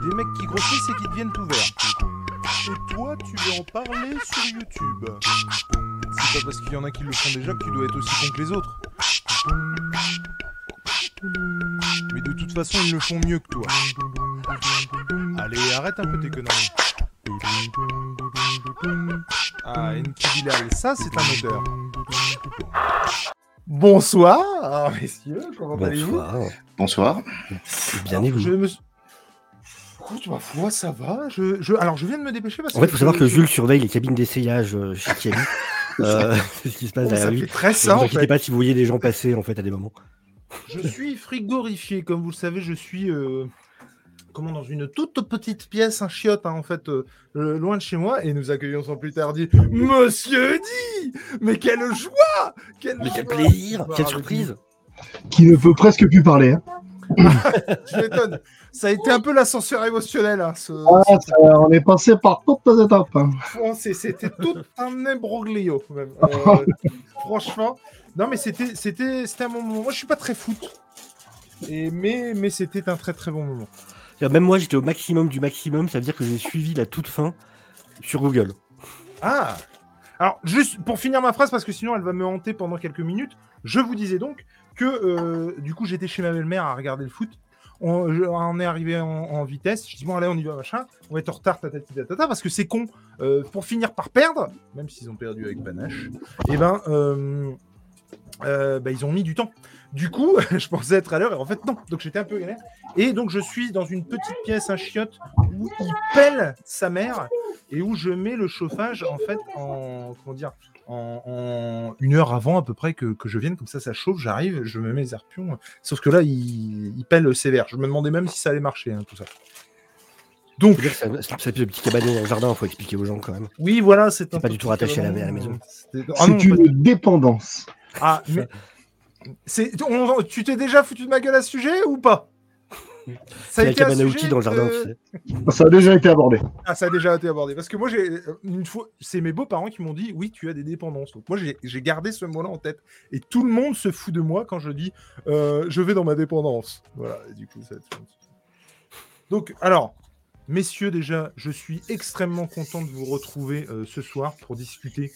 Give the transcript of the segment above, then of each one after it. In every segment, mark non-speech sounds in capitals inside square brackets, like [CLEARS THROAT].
Des mecs qui grossissent et qui deviennent tout verts. Et toi, tu veux en parler sur YouTube C'est pas parce qu'il y en a qui le font déjà que tu dois être aussi con que les autres. Mais de toute façon, ils le font mieux que toi. Allez, arrête un peu tes conneries. Ah, Enki Bilal, ça c'est un odeur. Bonsoir, messieurs, comment allez-vous? Bonsoir. Bonsoir. Bien et vous? Je me... Écoute, ma foi, ça va. Je, je... Alors, je viens de me dépêcher parce En fait, il faut savoir que Jules surveille les cabines d'essayage euh, chez Kiali. [LAUGHS] Euh, [LAUGHS] c'est ce qui se passe Oh, derrière lui. très Ne ça, vous en inquiétez pas si vous voyez des gens passer en fait à des moments. [LAUGHS] Je suis frigorifié, comme vous le savez, je suis euh, comment dans une toute petite pièce, un chiotte hein, en fait, euh, loin de chez moi, et nous accueillons sans plus tarder Monsieur Di. Mais quelle joie Quelle Mais quel plaisir vous Quelle surprise Qui ne peut presque plus parler. hein. Je m'étonne. Ça a été un peu l'ascenseur émotionnel. Hein, ce, Ah, ça, on est passé par toutes les étapes. hein. C'était tout un imbroglio, même. [LAUGHS] Euh, franchement. Non, mais c'était c'était c'était un bon moment. Moi, je suis pas très foot. Et, mais mais c'était un très très bon moment. Même moi, j'étais au maximum du maximum, ça veut dire que j'ai suivi la toute fin sur Google. Ah Alors, juste pour finir ma phrase, parce que sinon elle va me hanter pendant quelques minutes, je vous disais donc euh, du coup j'étais chez ma belle-mère à regarder le foot. On, est arrivé en, vitesse. Je dis bon, allez, on y va, machin. On va être en retard, tatati, tatata, parce que c'est con. Euh, pour finir par perdre, même s'ils ont perdu avec panache, et ben, euh, bah, ils ont mis du temps. Du coup, [LAUGHS] je pensais être à l'heure, et en fait, non. Donc j'étais un peu galère. Et donc, je suis dans une petite pièce, un chiotte, où il pèle sa mère et où je mets le chauffage en fait en comment dire en, en une heure avant à peu près que, que je vienne comme ça ça chauffe j'arrive je me mets les arpions sauf que là il, il pèle sévère je me demandais même si ça allait marcher hein, tout ça donc ça, ça, le petit cabanon dans le jardin, faut expliquer aux gens quand même. oui voilà c'est un pas du tout rattaché à la- à la maison. Ah C'est pas- une dépendance. Ah mais c'est on- tu t'es déjà foutu de ma gueule à ce sujet ou pas? Ça C'est la été à sujet, dans le jardin, euh. Ça a déjà été abordé. Ah, ça a déjà été abordé. Parce que moi, j'ai une fois, c'est mes beaux-parents qui m'ont dit oui, tu as des dépendances. Donc moi, j'ai j'ai gardé ce mot-là en tête. Et tout le monde se fout de moi quand je dis euh, je vais dans ma dépendance. Voilà. Et du coup, ça. Donc, alors, messieurs, déjà, je suis extrêmement content de vous retrouver euh, ce soir pour discuter.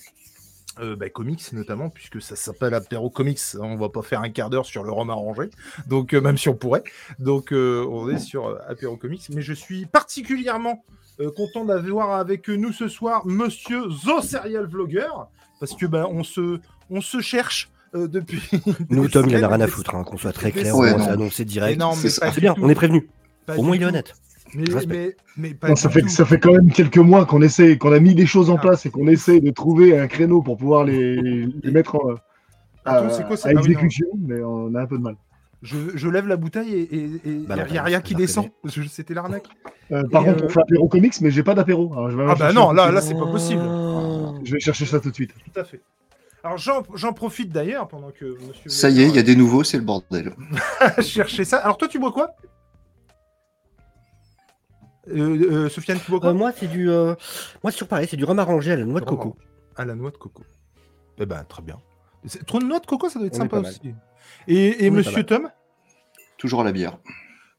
Euh, bah, comics notamment puisque ça s'appelle apéro comics on va pas faire un quart d'heure sur le rhum arrangé donc euh, même si on pourrait donc euh, on est sur euh, apéro comics mais je suis particulièrement euh, content d'avoir avec nous ce soir Monsieur The Serial Vlogger, parce que ben on se, on se cherche euh, depuis. [LAUGHS] Nous, Tom, il en a rien à foutre, hein, qu'on soit très clair, Ouais, on s'est annoncé direct. non, mais C'est bien, tout, on est prévenu. pas Au moins, il est tout. honnête. Mais, Je respecte. mais, mais pas Non, du ça, fait, ça fait quand même quelques mois qu'on essaie, qu'on a mis des choses en Ah. place et qu'on essaie de trouver un créneau pour pouvoir les, les mettre en, à, quoi, exécution, mais on a un peu de mal. Je, je lève la bouteille et il n'y Bah a, non, y a rien qui descend. C'était l'arnaque. Euh, par Et, contre, euh, on fait apéro comics, mais j'ai pas d'apéro. Alors, je vais Ah bah non, là, là, c'est pas possible. Je vais chercher ça tout de suite. Tout à fait. Alors j'en j'en profite d'ailleurs pendant que monsieur. Ça y est, il y a des nouveaux, c'est le bordel. [LAUGHS] chercher ça. Alors toi, tu bois quoi? Euh, euh, Sofiane, tu bois quoi Euh, moi, c'est du. euh, Moi, toujours pareil, c'est du rhum arrangé à la noix de coco. À la noix de coco. Eh ben, très bien. Trop de noix de coco, ça doit être On sympa aussi. Et, et monsieur. Tom Toujours à la bière.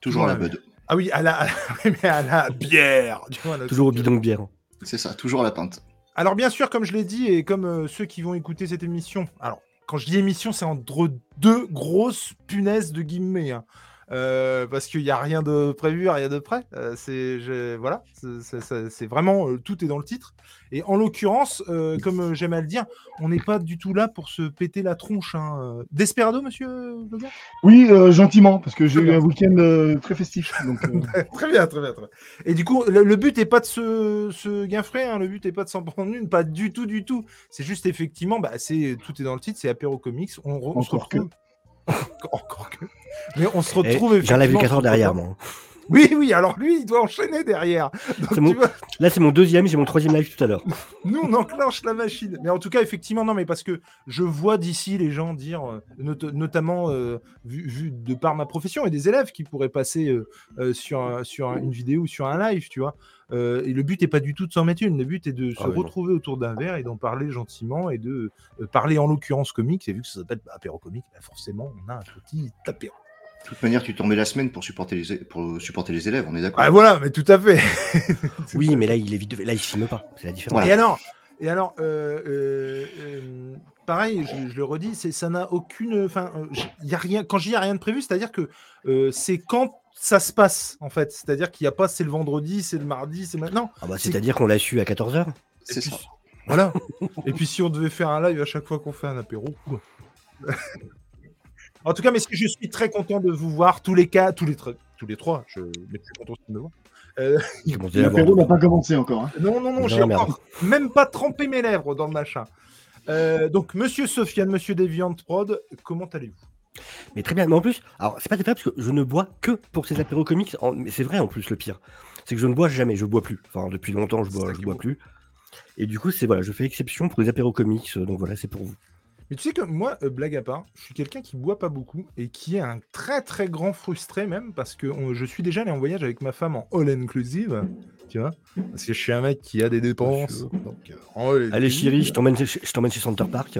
Toujours à la bud. Ah oui, à la, à la- [LAUGHS] mais à la bière. Du coup, à la- Toujours au bidon de bière. C'est ça, toujours à la pinte. Alors bien sûr, comme je l'ai dit, et comme euh, ceux qui vont écouter cette émission, alors quand je dis émission, c'est entre deux grosses punaises de guillemets. hein. Euh, parce qu'il n'y a rien de prévu, rien de prêt. Euh, c'est je- voilà, c'est- vraiment euh, tout est dans le titre. Et en l'occurrence, comme j'aime à le dire, on n'est pas du tout là pour se péter la tronche. Hein. Desperado, monsieur Le Gars Oui, gentiment, parce que j'ai eu un week-end très festif. Donc, [LAUGHS] Très bien, très bien, très bien. Et du coup, le, le but n'est pas de se, se hein, le but n'est pas de s'en prendre une, pas du tout, du tout. C'est juste effectivement, bah, c'est tout est dans le titre, c'est Apéro Comics. On, re- on se Encore que. [LAUGHS] Encore que. Mais on se Eh, retrouve. J'ai un live effectivement 4 heures derrière, moi. [LAUGHS] Oui, oui, alors lui, il doit enchaîner derrière. Donc, C'est tu mon- vois, Là, c'est mon deuxième, j'ai mon troisième live tout à l'heure. [LAUGHS] nous, on enclenche la machine. Mais en tout cas, effectivement, non, mais parce que je vois d'ici les gens dire, euh, not- notamment euh, vu, vu de par ma profession et des élèves qui pourraient passer euh, sur, sur un- une vidéo ou sur un live, tu vois. Euh, et le but n'est pas du tout de s'en mettre une. Le but est de se Ah oui, retrouver autour d'un verre et d'en parler gentiment et de euh, parler en l'occurrence comics. Et vu que ça s'appelle apéro comique, bah, forcément, on a un petit apéro. De toute manière, tu t'en mets la semaine pour supporter les, pour supporter les élèves, on est d'accord Ah voilà, mais tout à fait. [LAUGHS] Oui, mais là, il est vite. Là, il filme pas. C'est la différence. Voilà. Et alors, et alors euh, euh, euh, pareil, je, je le redis, c'est ça n'a aucune. Enfin, y a rien. Quand je dis il y a rien de prévu, c'est-à-dire que euh, c'est quand ça se passe en fait. C'est-à-dire qu'il n'y a pas c'est le vendredi, c'est le mardi, c'est maintenant. Ah bah, c'est- C'est-à-dire qu'on l'a su à 14h. C'est puis- ça. Voilà. Et puis si on devait faire un live à chaque fois qu'on fait un apéro. quoi. en tout cas, mais je suis très content de vous voir tous les cas, tous les tous les trois. Je mais je suis content de me voir. Euh, l'apéro n'a pas commencé encore. hein. non, non, non, j'ai encore même pas trempé mes lèvres dans le machin. Euh, donc, Monsieur Sofiane, Monsieur Deviant Prod, comment allez-vous? Mais très bien. Mais en plus, alors c'est pas des parce que je ne bois que pour ces apéros comics. En- Mais c'est vrai en plus le pire, c'est que je ne bois jamais. Je bois plus. Enfin depuis longtemps, je bois, je bois plus. Et du coup, c'est voilà, je fais exception pour les apéros comics. euh, Donc voilà, c'est pour vous. Mais tu sais que moi, euh, blague à part, je suis quelqu'un qui boit pas beaucoup et qui est un très très grand frustré même parce que on- je suis déjà allé en voyage avec ma femme en all inclusive, tu vois, parce que je suis un mec qui a des dépenses. Donc, euh, Allez chérie, je t'emmène chez Center Park.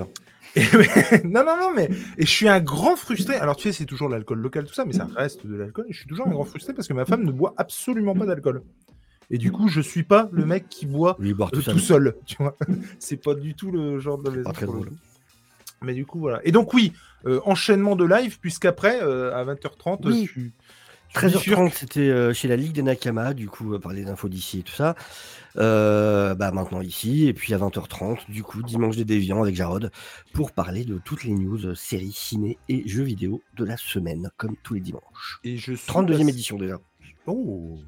[LAUGHS] Non, non, non, mais et je suis un grand frustré. Alors, tu sais, c'est toujours l'alcool local, tout ça, mais ça reste de l'alcool. Et je suis toujours un grand frustré parce que ma femme ne boit absolument pas d'alcool. Et du coup, je suis pas le mec qui boit Oui, euh, tout seul, [LAUGHS] tu vois. c'est pas du tout le genre de maison. Très drôle. Mais du coup, voilà. Et donc, oui, euh, enchaînement de live, puisqu'après, euh, à 20h30, Oui. tu. Tu 13h30, bifurques. c'était euh, chez la Ligue des Nakama, du coup, euh, par les infos d'ici et tout ça. Euh, bah maintenant ici, et puis à 20h30, du coup, dimanche des déviants avec Jarod, pour parler de toutes les news, séries, ciné et jeux vidéo de la semaine, comme tous les dimanches. Et je suis 32e passé- édition déjà. Oh,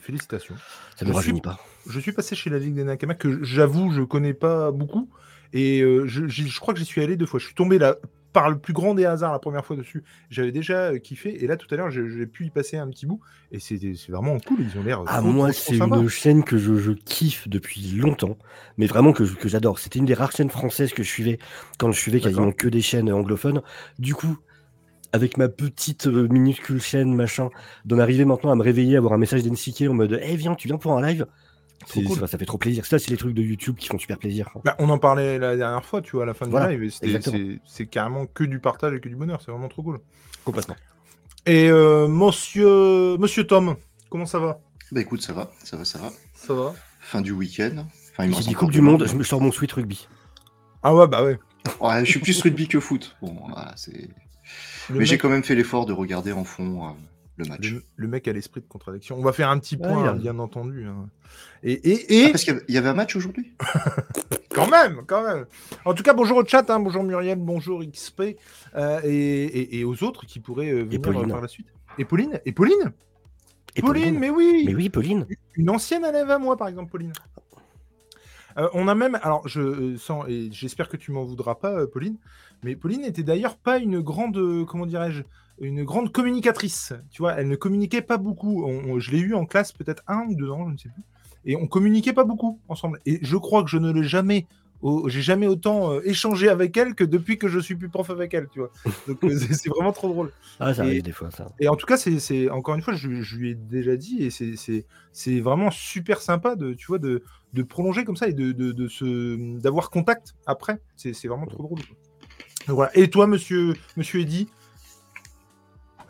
félicitations. Ça ne suis- rajeunit pas. Je suis passé chez la Ligue des Nakama, que j'avoue, je connais pas beaucoup. Et euh, je crois que j'y suis allé deux fois. Je suis tombé là par le plus grand des hasards la première fois dessus. J'avais déjà euh, kiffé. Et là, tout à l'heure, j'ai pu y passer un petit bout. Et c'est vraiment cool. Ils ont l'air. Ah, trop, moi, c'est une chaîne que je, je kiffe depuis longtemps, mais vraiment que, que j'adore. C'était une des rares chaînes françaises que je suivais quand je suivais quasiment que des chaînes anglophones. Du coup, avec ma petite euh, minuscule chaîne, machin, d'en arriver maintenant à me réveiller, avoir un message d'NCK en mode Eh, viens, tu viens pour un live? Cool. ça, ça fait trop plaisir. Ça, c'est les trucs de YouTube qui font super plaisir. Bah, on en parlait la dernière fois, tu vois, à la fin du Voilà, live. c'était- exactement. C'est carrément que du partage et que du bonheur. C'est vraiment trop cool. Complètement. Et euh, monsieur, monsieur Tom, comment ça va? Bah écoute, ça va, ça va, ça va. Ça va? Fin du week-end. Enfin, il dit Coupe du. Monde, je me sors mon sweat rugby. Ah ouais, bah ouais. Ouais, je suis plus rugby que foot. Bon, voilà, c'est. Mais j'ai quand même fait l'effort de regarder en fond euh, le match. Le, le mec a l'esprit de contradiction. On va faire un petit point, a- bien entendu. hein. Et, et, et Ah, parce qu'il y avait- il y avait un match aujourd'hui? [LAUGHS] Quand même, quand même. En tout cas, bonjour au chat, hein, bonjour Muriel, bonjour XP, euh, et, et- et aux autres qui pourraient euh, venir euh, par la suite. Et Pauline? Et Pauline? Et Pauline, mais oui Mais oui, Pauline. Une ancienne élève à moi, par exemple, Pauline. Euh, on a même, alors je sens, et j'espère que tu m'en voudras pas, Pauline, mais Pauline était d'ailleurs pas une grande, comment dirais-je, une grande communicatrice. Tu vois, elle ne communiquait pas beaucoup. On- on- je l'ai eu en classe peut-être un ou deux ans, je ne sais plus, et on communiquait pas beaucoup ensemble. Et je crois que je ne l'ai jamais, j'ai jamais autant euh, échangé avec elle que depuis que je suis plus prof avec elle. Tu vois, donc euh, [LAUGHS] c'est vraiment trop drôle. Ah, ça Et- arrive des fois, ça. Et en tout cas, c'est, encore une fois, je, je lui ai déjà dit, et c'est, vraiment super sympa de, tu vois, de, de prolonger comme ça et de, de, de se, d'avoir contact après. C'est, vraiment trop drôle. Donc voilà. Et toi, monsieur, monsieur Eddy,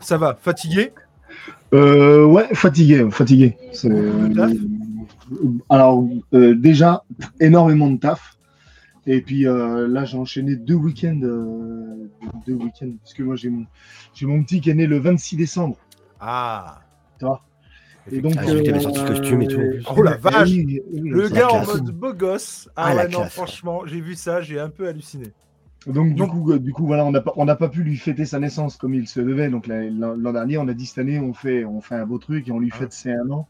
ça va, fatigué? Euh, ouais, fatigué, fatigué. Taf? Alors, euh, déjà, énormément de taf. Et puis euh, là, j'ai enchaîné deux week-ends. euh, deux week-ends parce que moi, j'ai mon, j'ai mon petit qui est né le 26 décembre. Ah. Tu vois? Et donc, Ah, j'ai vu qu'il avait sorti le costume et tout. Oh la vache oui, oui, Le gars la en mode beau gosse. Ah, Ah, ouais, non, classe. franchement, j'ai vu ça, j'ai un peu halluciné. Donc, du coup, euh, du coup, voilà, on n'a pas, on pas pu lui fêter sa naissance comme il se devait. Donc, la- l'an dernier, on a dit cette année, on fait, on fait un beau truc et on lui Ah. fête ses un an.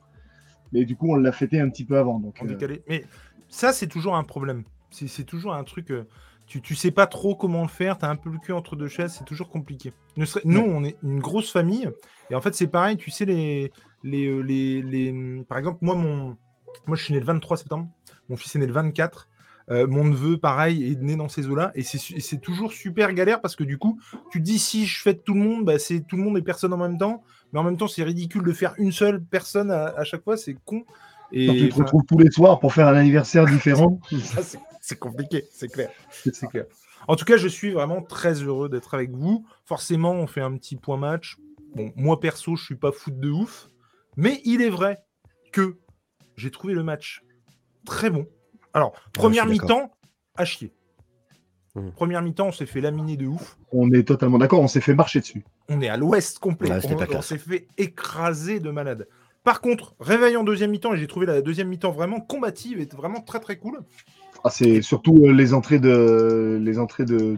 Mais du coup, on l'a fêté un petit peu avant. Donc, en euh. Mais ça, c'est toujours un problème. C'est toujours un truc. euh, tu, tu sais pas trop comment le faire, tu as un peu le cul entre deux chaises, c'est toujours compliqué. Nous, on est une grosse famille, et en fait, c'est pareil, tu sais, les, les, euh, les, les- Par exemple, moi, mon... moi, je suis né le 23 septembre, mon fils est né le 24. Euh, mon neveu, pareil, est né dans ces eaux-là, et c'est toujours super galère parce que du coup, tu te dis si je fête tout le monde, bah, c'est tout le monde et personne en même temps, mais en même temps, c'est ridicule de faire une seule personne à, à chaque fois, c'est con. Et tu te retrouves tous les soirs pour faire un anniversaire différent. [LAUGHS] c'est compliqué, c'est clair. C'est clair. En tout cas, je suis vraiment très heureux d'être avec vous. Forcément, on fait un petit point match. Bon, moi perso, je suis pas foot de ouf, mais il est vrai que j'ai trouvé le match très bon. Alors, première suis d'accord. mi-temps, à chier. Mhm. Première mi-temps, on s'est fait laminer de ouf. on est totalement d'accord, on s'est fait marcher dessus. On est à l'ouest complet. On s'est fait écraser de malade. Par contre, réveil en deuxième mi-temps, et j'ai trouvé la deuxième mi-temps vraiment combative et vraiment très très cool. Ah, c'est surtout euh, les entrées de les entrées de,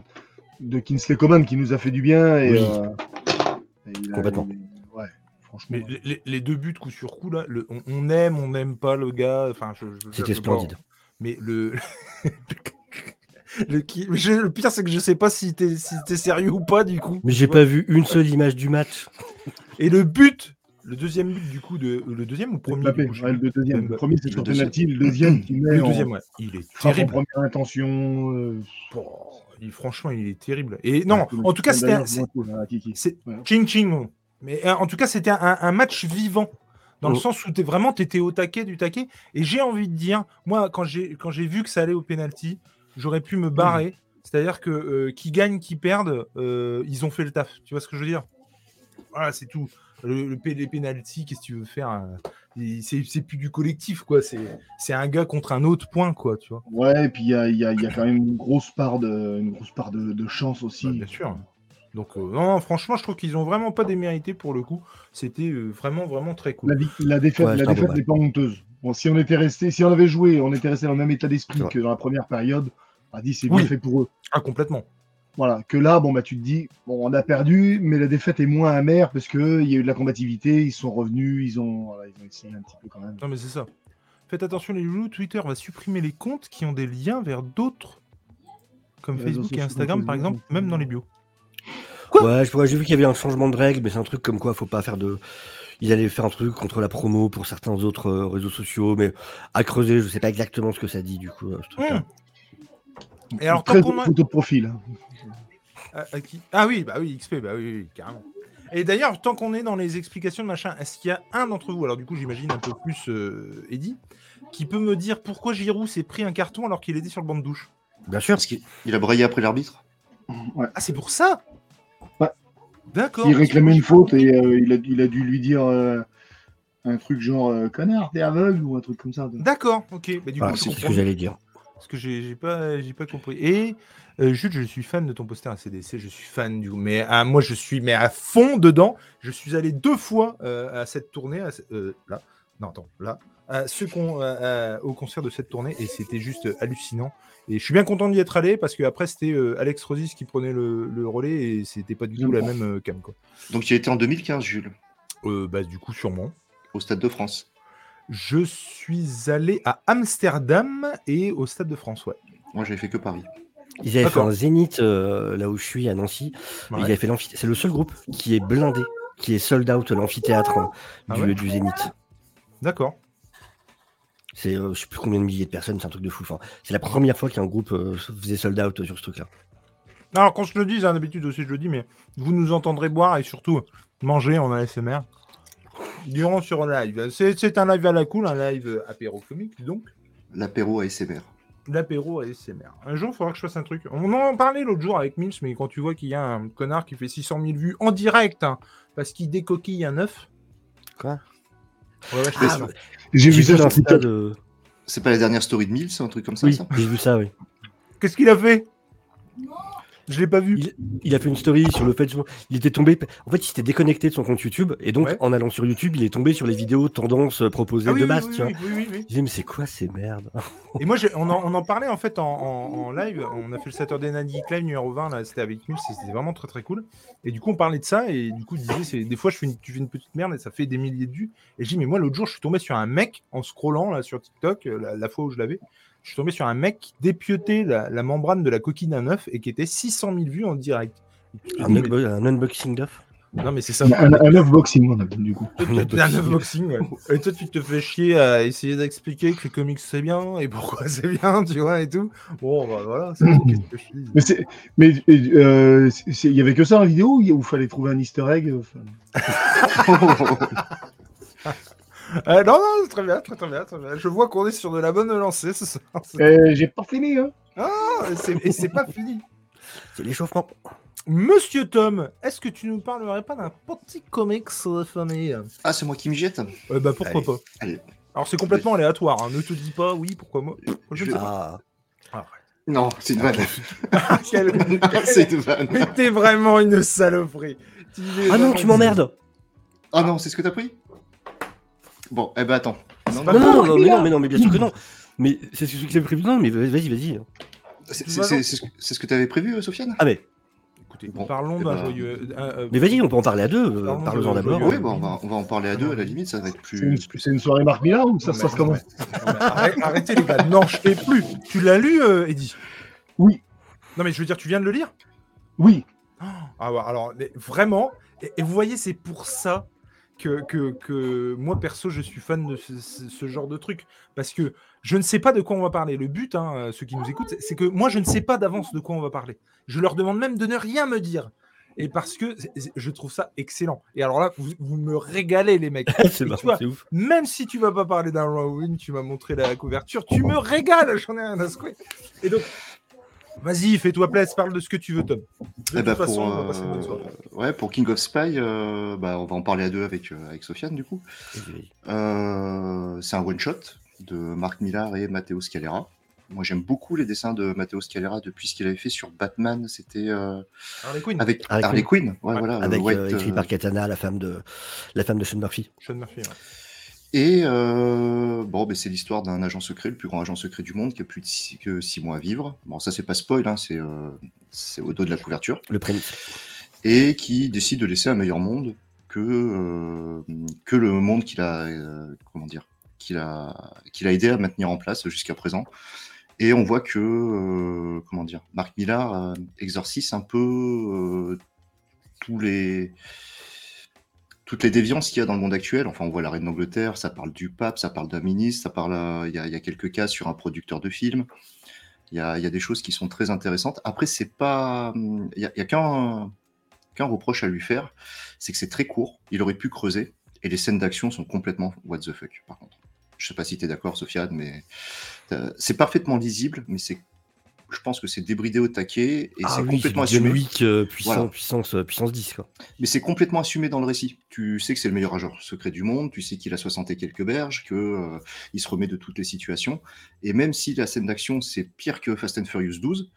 de Kingsley Coman qui nous a fait du bien. Et, Oui. euh, et il a- Complètement. ouais, franchement. Mais les, deux buts coup sur coup, là, le- on, on aime, on n'aime pas le gars. Enfin, C'était splendide. Mais le. [LAUGHS] le, qui- je- le pire, c'est que je sais pas si t'es si t'es sérieux ou pas, du coup. Mais j'ai pas vu une seule image du match. Et le but, le deuxième but, du coup, de, le deuxième ou premier Mbappé, coup, ouais, le deuxième. Le premier, c'est Le sur deuxième. penalty. Le deuxième qui met Le en deuxième, ouais. Il est frappe en terrible. première intention. euh, Oh, il- franchement, il est terrible. Et non, ah, en tout cas, c'était. un- Ouais. ching ching. Mais euh, en tout cas, c'était un, un match vivant. Dans le Oh. sens où es, vraiment, tu étais au taquet du taquet. Et j'ai envie de dire, moi, quand j'ai quand j'ai vu que ça allait au penalty, j'aurais pu me barrer. C'est-à-dire que euh, qui gagne, qui perde, euh, ils ont fait le taf. Tu vois ce que je veux dire? Voilà, c'est tout. Le, les penalties, qu'est-ce que tu veux faire il- C'est c'est plus du collectif, quoi. C'est c'est un gars contre un autre point, quoi. Tu vois Ouais, et puis il y a, il y a- il y a quand même une grosse part de, une grosse part de, de chance aussi. Bah, bien sûr. Donc, euh, non, franchement, je trouve qu'ils ont vraiment pas démérité pour le coup. C'était euh, vraiment, vraiment très cool. La, défaite, Ouais, la n'est pas honteuse. Bon, si on était resté, si on avait joué, on était resté dans le même état d'esprit que dans la première période, on a dit c'est Oui. bien fait pour eux. Ah, complètement. Voilà, que là, bon bah tu te dis, bon, on a perdu, mais la défaite est moins amère parce que il y a eu de la combativité, ils sont revenus, ils ont, voilà, ils ont essayé un petit peu quand même. Non, mais c'est ça. Faites attention, les loulous. Twitter va supprimer les comptes qui ont des liens vers d'autres, comme Les Facebook et Instagram, par exemple, même dans les bios. Ouais, je- ouais, j'ai vu qu'il y avait un changement de règle, mais c'est un truc comme quoi faut pas faire de. Ils allaient faire un truc contre la promo pour certains autres euh, réseaux sociaux, mais à creuser, je sais pas exactement ce que ça dit du coup. euh, ce truc-là. Hum. Et alors, Très tant qu'on a- photo de profil. hein. Ah, qui Ah oui, bah oui, XP, bah oui, oui, carrément. Et d'ailleurs, tant qu'on est dans les explications de machin, est-ce qu'il y a un d'entre vous, alors du coup j'imagine un peu plus euh, Eddy, qui peut me dire pourquoi Giroud s'est pris un carton alors qu'il était sur le banc de douche? Bien sûr. Parce qu'il il a braillé après l'arbitre. Ah, c'est pour ça? Ouais. D'accord. Il réclamait une faute et euh, il, a, il a dû lui dire euh, un truc genre euh, connard, t'es aveugle ou un truc comme ça. D'accord, ok. Bah, du Voilà, coup, je c'est ce que j'allais dire. Parce que j'ai pas, pas compris. Et euh, Jules, je suis fan de ton poster à CDC, je suis fan du mais à, moi je suis mais à fond dedans. Je suis allé deux fois euh, à cette tournée, à euh, là, non attends, là, ce con- au concert de cette tournée et c'était juste hallucinant. Et je suis bien content d'y être allé parce que après c'était euh, Alex Rosis qui prenait le, le relais et c'était pas du tout la même euh, cam quoi. Donc a été en 2015, Jules, Euh, bah du coup sûrement. au Stade de France. Je suis allé à Amsterdam et au Stade de France, ouais. Moi, j'avais fait que Paris. Ils avaient fait un zénith euh, là où je suis à Nancy. Ouais. Ils avaient fait l'amphithéâtre. C'est le seul groupe qui est blindé, qui est sold out l'amphithéâtre hein, Ah du, ouais du zénith. D'accord. C'est euh, je sais plus combien de milliers de personnes, c'est un truc de fou. Enfin, c'est la première fois qu'un groupe euh, faisait sold out sur ce truc-là. Alors, quand je le dis, hein, d'habitude aussi je le dis, mais vous nous entendrez boire et surtout manger en ASMR durant sur un live. C'est c'est un live à la cool, un live apéro comique, donc L'apéro ASMR. l'apéro ASMR. Un jour, il faudra que je fasse un truc. On en parlait l'autre jour avec Mills, mais quand tu vois qu'il y a un connard qui fait 600 000 vues en direct hein, parce qu'il décoquille un œuf. Quoi? Ouais, ouais, je Ah, ça. J'ai vu ça stade. TikTok. euh, C'est pas la dernière story de Mills, c'est un truc comme ça, Oui, ça j'ai vu ça, oui. Qu'est-ce qu'il a fait? Je l'ai pas vu. Il, il a fait une story sur le fait il était tombé. En fait, il s'était déconnecté de son compte YouTube et donc Ouais. en allant sur YouTube, il est tombé sur les vidéos tendances euh, proposées Ah oui, de base. oui, tu vois. oui, oui. Je disais mais c'est quoi ces merdes [LAUGHS] Et moi, on en, on en parlait en fait en, en- en live. On a fait le Saturday Night Live numéro 20, là, c'était avec Nul, c'était vraiment très très cool. Et du coup, on parlait de ça, et du coup, il disait, des fois, je fais une, tu fais une petite merde et ça fait des milliers de vues. Et je dis, mais moi, l'autre jour, je suis tombé sur un mec en scrollant là sur TikTok, euh, la, la fois où je l'avais. Je suis tombé sur un mec qui dépiotait la, la membrane de la coquille d'un œuf et qui était 600 000 vues en direct. Un, unbo- un unboxing d'œuf non, mais c'est ça. Un, un œuf boxing, on appelle du coup. Un unboxing, ouais. Et toi, tu te fais chier à essayer d'expliquer que les comics c'est bien et pourquoi c'est bien, tu vois, et tout. Bon, bah voilà, c'est tout, qu'est-ce que je te dis Mais c'est, mais euh, il y avait que ça en vidéo ou il fallait trouver un Easter egg euh, enfin, [LAUGHS] [LAUGHS] Euh, non, non, très bien, très, très bien, très bien. Je vois qu'on est sur de la bonne lancée ce soir. C'est- euh, J'ai pas fini, hein. Ah, et c'est- pas fini. C'est l'échauffement. Monsieur Tom, est-ce que tu nous parlerais pas d'un petit comics de famille? Ah, c'est moi qui m'y jette euh, Bah pourquoi Allez, pas allez. Alors c'est complètement aléatoire, hein. ne te dis pas oui, pourquoi moi? Je ne sais pas. Ah, Non, c'est une vanne. [LAUGHS] Quel- c'est une vanne. Mais t'es vraiment une saloperie. Ah non, tu m'emmerdes Ah non, c'est ce que t'as pris? Bon, eh ben attends. Non, Non, non, mais non, mais non, mais bien sûr que non. Mais c'est ce que j'ai prévu. Non, mais vas-y, vas-y. c'est Tu c'est- ce que- que t'avais prévu, euh, Sofiane? Ah mais, Écoutez, Bon, parlons eh d'un ben, joyeux. euh, euh, mais vas-y, on peut en parler à deux. Parlons Parle-en de d'abord. Oui, bon, on va, on va en parler à deux, à la limite, ça va être C'est une, plus. c'est une soirée Marc Millar ou ça se passe comment Arrêtez les gars, [LAUGHS] non, je t'ai plus. Tu l'as lu, euh, Eddie Oui. Non mais je veux dire, tu viens de le lire? Oui. Ah ouais, alors mais vraiment, et, et vous voyez, c'est pour ça que, que, que moi perso, je suis fan de ce, genre de truc. Parce que je ne sais pas de quoi on va parler. Le but, hein, euh, ceux qui nous écoutent, c'est- que moi, je ne sais pas d'avance de quoi on va parler. Je leur demande même de ne rien me dire. Et parce que je trouve ça excellent. Et alors là, vous, vous me régalez, les mecs. [LAUGHS] c'est ouf. même si tu vas pas parler d'un Rowan, tu m'as montré la couverture, tu me régales, j'en ai rien à secouer. Et donc, vas-y, fais-toi plaisir, parle de ce que tu veux, Tom. De Eh toute ben, façon, pour, on va passer une bonne euh, soirée. ouais, pour King of Spy, euh, bah, on va en parler à deux avec, euh, avec Sofiane, du coup. Euh, c'est un one-shot de Marc Millar et Matteo Scalera. Moi, j'aime beaucoup les dessins de Matteo Scalera depuis ce qu'il avait fait sur Batman. C'était euh, avec Harley Quinn. Ouais, Ouais, voilà, Avec White, euh, écrit euh, par Katana, la femme de la femme de Sean Murphy. Sean Murphy. ouais. Et euh, bon, ben, c'est l'histoire d'un agent secret, le plus grand agent secret du monde, qui a plus de six, que six mois à vivre. Bon, ça, c'est pas spoil, hein, c'est euh, c'est au dos de la couverture. Le prémisse. Et qui décide de laisser un meilleur monde que, euh, que le monde qu'il a, comment dire, qu'il a, qu'il a aidé à maintenir en place jusqu'à présent. Et on voit que, comment dire, Marc Millar exorcise un peu tous les, toutes les déviances qu'il y a dans le monde actuel. Enfin, on voit la reine d'Angleterre, ça parle du pape, ça parle d'un ministre, ça parle, euh, il y, a, y a quelques cas sur un producteur de films. Il y a, y a des choses qui sont très intéressantes. Après, c'est pas, il y a, a qu'un qu'un reproche à lui faire, c'est que c'est très court. Il aurait pu creuser et les scènes d'action sont complètement what the fuck. Par contre, je sais pas si tu es d'accord, Sofiane, mais euh, c'est parfaitement lisible, mais c'est, je pense que c'est débridé au taquet et Ah c'est oui, complètement assumé. Euh, puissant, Voilà. puissance, euh, puissance 10 quoi. Mais c'est complètement assumé dans le récit. Tu sais que c'est le meilleur agent secret du monde, tu sais qu'il a 60 et quelques berges, que euh, il se remet de toutes les situations. Et même si la scène d'action c'est pire que Fast and Furious 12,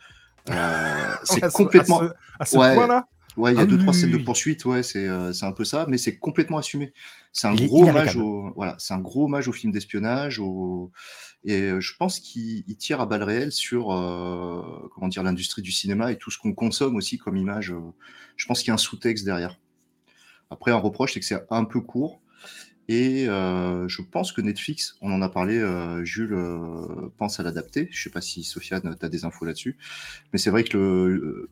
euh, [LAUGHS] c'est complètement. À ce, à ce Ouais. point-là Ouais, il y a Ah deux oui, trois oui, scènes de poursuite, ouais, c'est euh, un peu ça, mais c'est complètement assumé. C'est un Il gros hommage au voilà, un gros hommage au film d'espionnage, au et euh, je pense qu'il il tire à balles réelles sur euh, comment dire l'industrie du cinéma et tout ce qu'on consomme aussi comme image. euh, je pense qu'il y a un sous-texte derrière. Après, un reproche, c'est que c'est un peu court. Et euh, je pense que Netflix, on en a parlé, euh, Jules euh, pense à l'adapter. Je sais pas si Sofiane, tu as des infos là-dessus. Mais c'est vrai que le,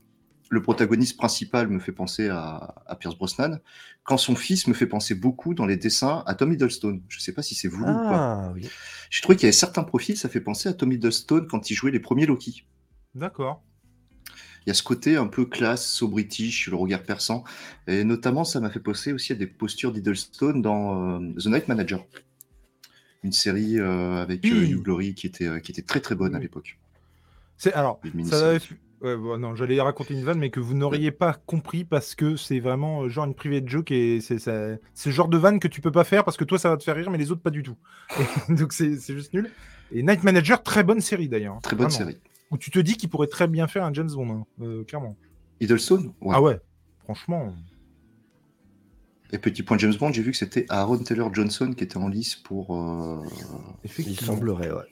le protagoniste principal me fait penser à, à Pierce Brosnan, quand son fils me fait penser beaucoup dans les dessins à Tom Hiddleston. Je sais pas si c'est voulu ou pas. Ah oui. J'ai trouvé qu'il y avait certains profils, ça fait penser à Tom Hiddleston quand il jouait les premiers Loki. D'accord. Il y a ce côté un peu classe, so british, le regard perçant. Et notamment, ça m'a fait penser aussi à des postures d'Hiddleston dans euh, The Night Manager. Une série euh, avec euh, Oui. Hugh Glory qui était, qui était très très bonne à l'époque. C'est alors, ça. Ouais, bon, non, j'allais raconter une vanne, mais que vous n'auriez pas compris parce que c'est vraiment euh, genre une private joke et c'est ça- c'est le genre de vanne que tu peux pas faire parce que toi ça va te faire rire, mais les autres pas du tout. [LAUGHS] Et donc c'est c'est juste nul. Et Night Manager, très bonne série d'ailleurs. Très bonne Vraiment. série. où tu te dis qu'il pourrait très bien faire un James Bond, hein, euh, clairement. Hiddleston Ouais. Ah ouais, franchement. Et petit point James Bond, j'ai vu que c'était Aaron Taylor Johnson qui était en lice pour. euh, Il Effectivement. semblerait, ouais.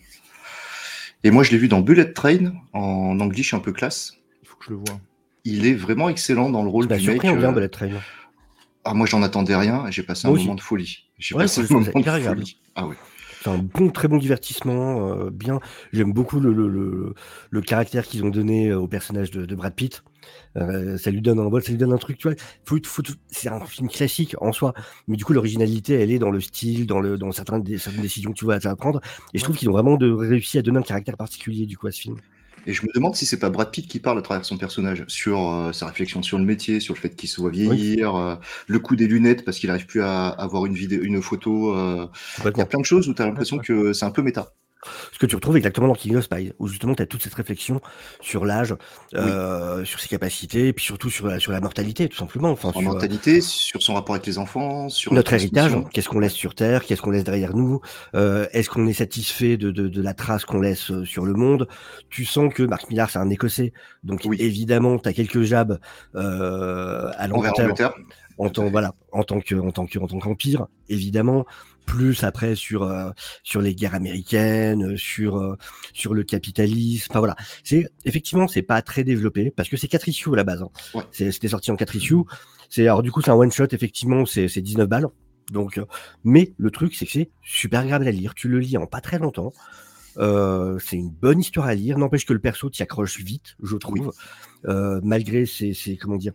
Et moi, je l'ai vu dans Bullet Train, en anglais, un peu classe. Il faut que je le vois. Il est vraiment excellent dans le rôle m'as du mec. surpris en bien euh, Bullet Train. Ah, moi, j'en attendais rien et j'ai passé un moment de folie. J'ai Ouais, passé c'est- un moment de folie. Ah ouais. C'est un bon, très bon divertissement. euh, bien. J'aime beaucoup le, le, le, le caractère qu'ils ont donné euh, au personnage de, de Brad Pitt. Euh, ça lui donne un bol, ça lui donne un truc, tu vois. C'est un film classique en soi, mais du coup l'originalité, elle est dans le style, dans le, dans certaines, dé- certaines décisions que tu vois à prendre. Et je trouve qu'ils ont vraiment de, réussi à donner un caractère particulier du coup à ce film. Et je me demande si c'est pas Brad Pitt qui parle à travers son personnage sur euh, sa réflexion sur le métier, sur le fait qu'il se voit vieillir, euh, le coup des lunettes parce qu'il arrive plus à avoir une vidéo, une photo. Il y a plein de choses où tu as l'impression que c'est un peu méta. Ce que tu retrouves exactement dans King of Spy, où justement tu as toute cette réflexion sur l'âge, euh, sur ses capacités, et puis surtout sur la, sur la mortalité, tout simplement. Enfin, En sur, euh, mentalité, sur son rapport avec les enfants, sur notre héritage, qu'est-ce qu'on laisse sur Terre, qu'est-ce qu'on laisse derrière nous, euh, est-ce qu'on est satisfait de, de, de la trace qu'on laisse euh, sur le monde? Tu sens que Mark Millar, c'est un Écossais, donc Oui. évidemment, tu as quelques jabs euh, à envers l'Angleterre en tant voilà en tant que en tant que en tant qu'empire évidemment plus après sur euh, sur les guerres américaines sur euh, sur le capitalisme. Enfin voilà. C'est effectivement c'est pas très développé parce que c'est 4 issues à la base hein. Ouais. C'était sorti en 4 issues. C'est alors du coup c'est un one shot effectivement c'est c'est 19 balles. Donc euh, mais le truc c'est que c'est super agréable à lire. Tu le lis en pas très longtemps. Euh, c'est une bonne histoire à lire. N'empêche que le perso t'y accroche vite je trouve. Euh, malgré ses, ses comment dire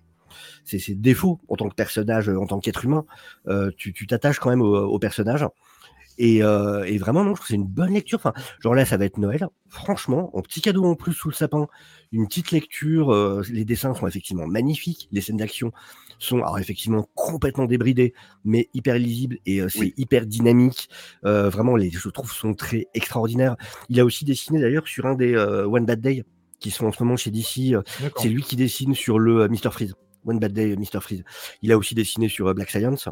ses, ses défauts en tant que personnage, euh, en tant qu'être humain, euh, tu t'attaches quand même au, au personnage. Et, euh, et vraiment, non, je trouve que c'est une bonne lecture. Enfin, genre là, ça va être Noël. Franchement, en petit cadeau en plus sous le sapin, une petite lecture. euh, les dessins sont effectivement magnifiques. Les scènes d'action sont alors effectivement complètement débridées, mais hyper lisibles et euh, c'est Oui. hyper dynamique. Vraiment, les, je trouve son trait extraordinaire. Il a aussi dessiné d'ailleurs sur un des One Bad Day qui sont en ce moment chez DC. c'est lui qui dessine sur le Mr. Freeze. One Bad Day, Mr. Freeze. Il a aussi dessiné sur euh, Black Science.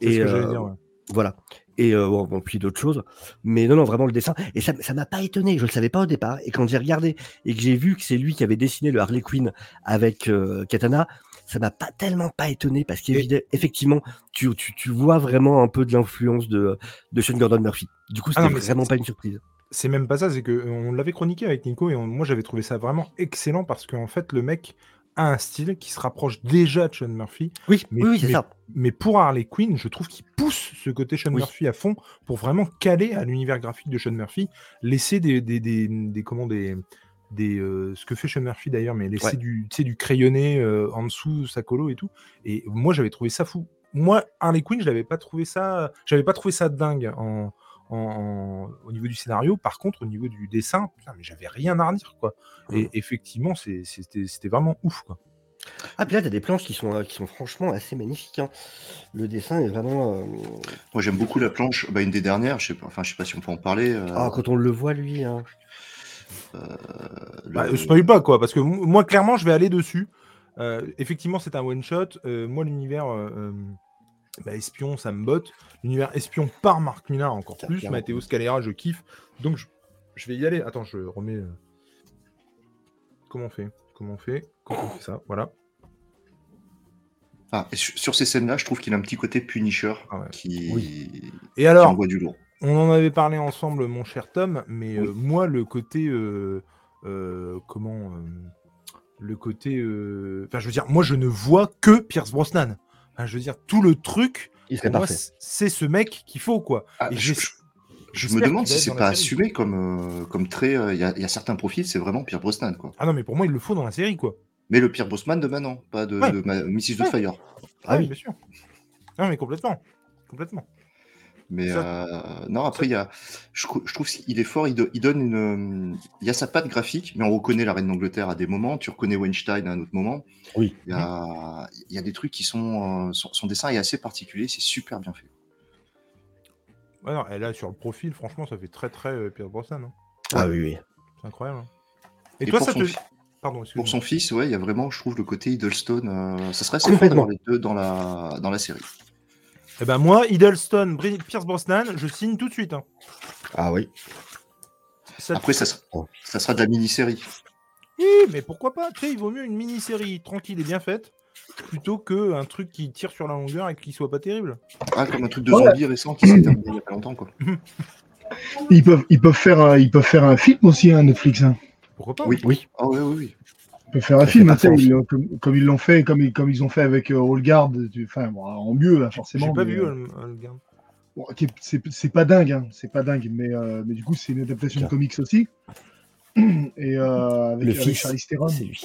C'est ce Et que euh, dire, ouais. voilà. Et euh, bon, bon, puis d'autres choses. Mais non, non, vraiment le dessin. Et ça ça m'a pas étonné. Je le savais pas au départ. Et quand j'ai regardé et que j'ai vu que c'est lui qui avait dessiné le Harley Quinn avec euh, Katana, ça m'a pas tellement pas étonné parce qu'effectivement, tu, tu, tu vois vraiment un peu de l'influence de, de Sean Gordon Murphy. Du coup, Ah c'était mais vraiment pas une surprise. C'est même pas ça, c'est que on l'avait chroniqué avec Nico et on- moi j'avais trouvé ça vraiment excellent parce qu'en fait le mec a un style qui se rapproche déjà de Sean Murphy, Oui, Mais- oui, oui, c'est mais- ça. mais pour Harley Quinn, je trouve qu'il pousse ce côté Sean Oui. Murphy à fond pour vraiment caler à l'univers graphique de Sean Murphy, laisser des, des, des, des- comment des, des euh, ce que fait Sean Murphy d'ailleurs, mais laisser Ouais. du, du crayonné euh, en dessous sa colo et tout. Et moi j'avais trouvé ça fou. Moi Harley Quinn, je l'avais pas trouvé ça, j'avais pas trouvé ça dingue en, en- en- au niveau du scénario. Par contre, au niveau du dessin, putain, mais j'avais rien à redire quoi. Et Mm. effectivement, c'est- c'était vraiment ouf quoi. Ah, puis là, t'as des planches qui sont, euh, qui sont franchement assez magnifiques. hein. Le dessin est vraiment. euh, Moi, j'aime beaucoup la planche, bah, une des dernières, je sais pas, enfin, je sais pas si on peut en parler. euh, Ah, quand on le voit, lui. hein. le- Bah, euh, spoil pas quoi, parce que moi clairement je vais aller dessus. Euh, effectivement c'est un one shot. Euh, moi l'univers euh, euh, bah, espion ça me botte. L'univers espion par Marc Millar encore plus. Matteo Scalera je kiffe. Donc je, je vais y aller. Attends je remets. euh, Comment on fait? Comment on fait? Comment on fait ça? Voilà. Ah, et sur, ces scènes-là, je trouve qu'il a un petit côté Punisher Ah ouais. qui... Et qui alors? envoie du lourd. on en avait parlé ensemble mon cher Tom, mais euh, moi le côté euh, euh, comment le côté enfin je veux dire moi je ne vois que Pierce Brosnan. Enfin, je veux dire tout le truc c'est ce mec qu'il faut, quoi. Ah, Et je, me demande si c'est pas assumé comme, euh, comme trait. euh, Il y, a, il y a certains profils, c'est vraiment Pierre Brosnan, quoi. Ah non, mais pour moi, il le faut dans la série, quoi. Mais le Pierre Brosnan de maintenant, pas de, Ouais. de ma- Mrs. Ouais. Doubtfire. Ah oui. bien sûr. Non, mais complètement. Complètement. Mais Ça- euh, non, après, il y a, je, trou- je trouve qu'il est fort. Il, do- il donne une, euh, il y a sa patte graphique, mais on reconnaît la reine d'Angleterre à des moments. Tu reconnais Weinstein à un autre moment. Oui. Il y a, il y a des trucs qui sont, euh, son, son dessin est assez particulier. C'est super bien fait. Ouais, non, et là, sur le profil, franchement, ça fait très, très euh, Pierce Brosnan. hein. Ah oui, oui. C'est incroyable. hein. Et, Et toi, pour ça son te. fi- Pardon, Pour excuse-moi. son fils, ouais, il y a vraiment, je trouve, le côté Hiddleston. euh, ça serait assez Complètement. d'avoir les deux dans la, dans la série. Eh ben, moi, Hiddleston, Pierce Brosnan, je signe tout de suite. hein. Ah oui. ça- Après, ça sera, ça sera de la mini-série. Oui, mais pourquoi pas? Tu sais, il vaut mieux une mini-série tranquille et bien faite plutôt qu'un truc qui tire sur la longueur et qui soit pas terrible. Ah, comme un truc de Ouais. zombie récent qui s'est terminé il y a pas longtemps, quoi. [LAUGHS] Ils peuvent, ils peuvent faire, un, ils peuvent faire un film aussi, hein, Netflix. Hein. Pourquoi pas? Oui. Oui. Ah ouais, oui, oui. Ils peuvent faire un Ça film, hein, ils- comme, comme ils l'ont fait, comme, ils- comme ils ont fait avec euh, All Guard, tu- enfin, bon, en mieux, hein, forcément. J'ai pas mais, vu euh, euh, bon, c'est pas dingue, hein, c'est pas dingue, mais, euh, mais du coup, c'est une adaptation de comics aussi. [CLEARS THROAT] Et euh, avec, Le avec Theron, c'est lui.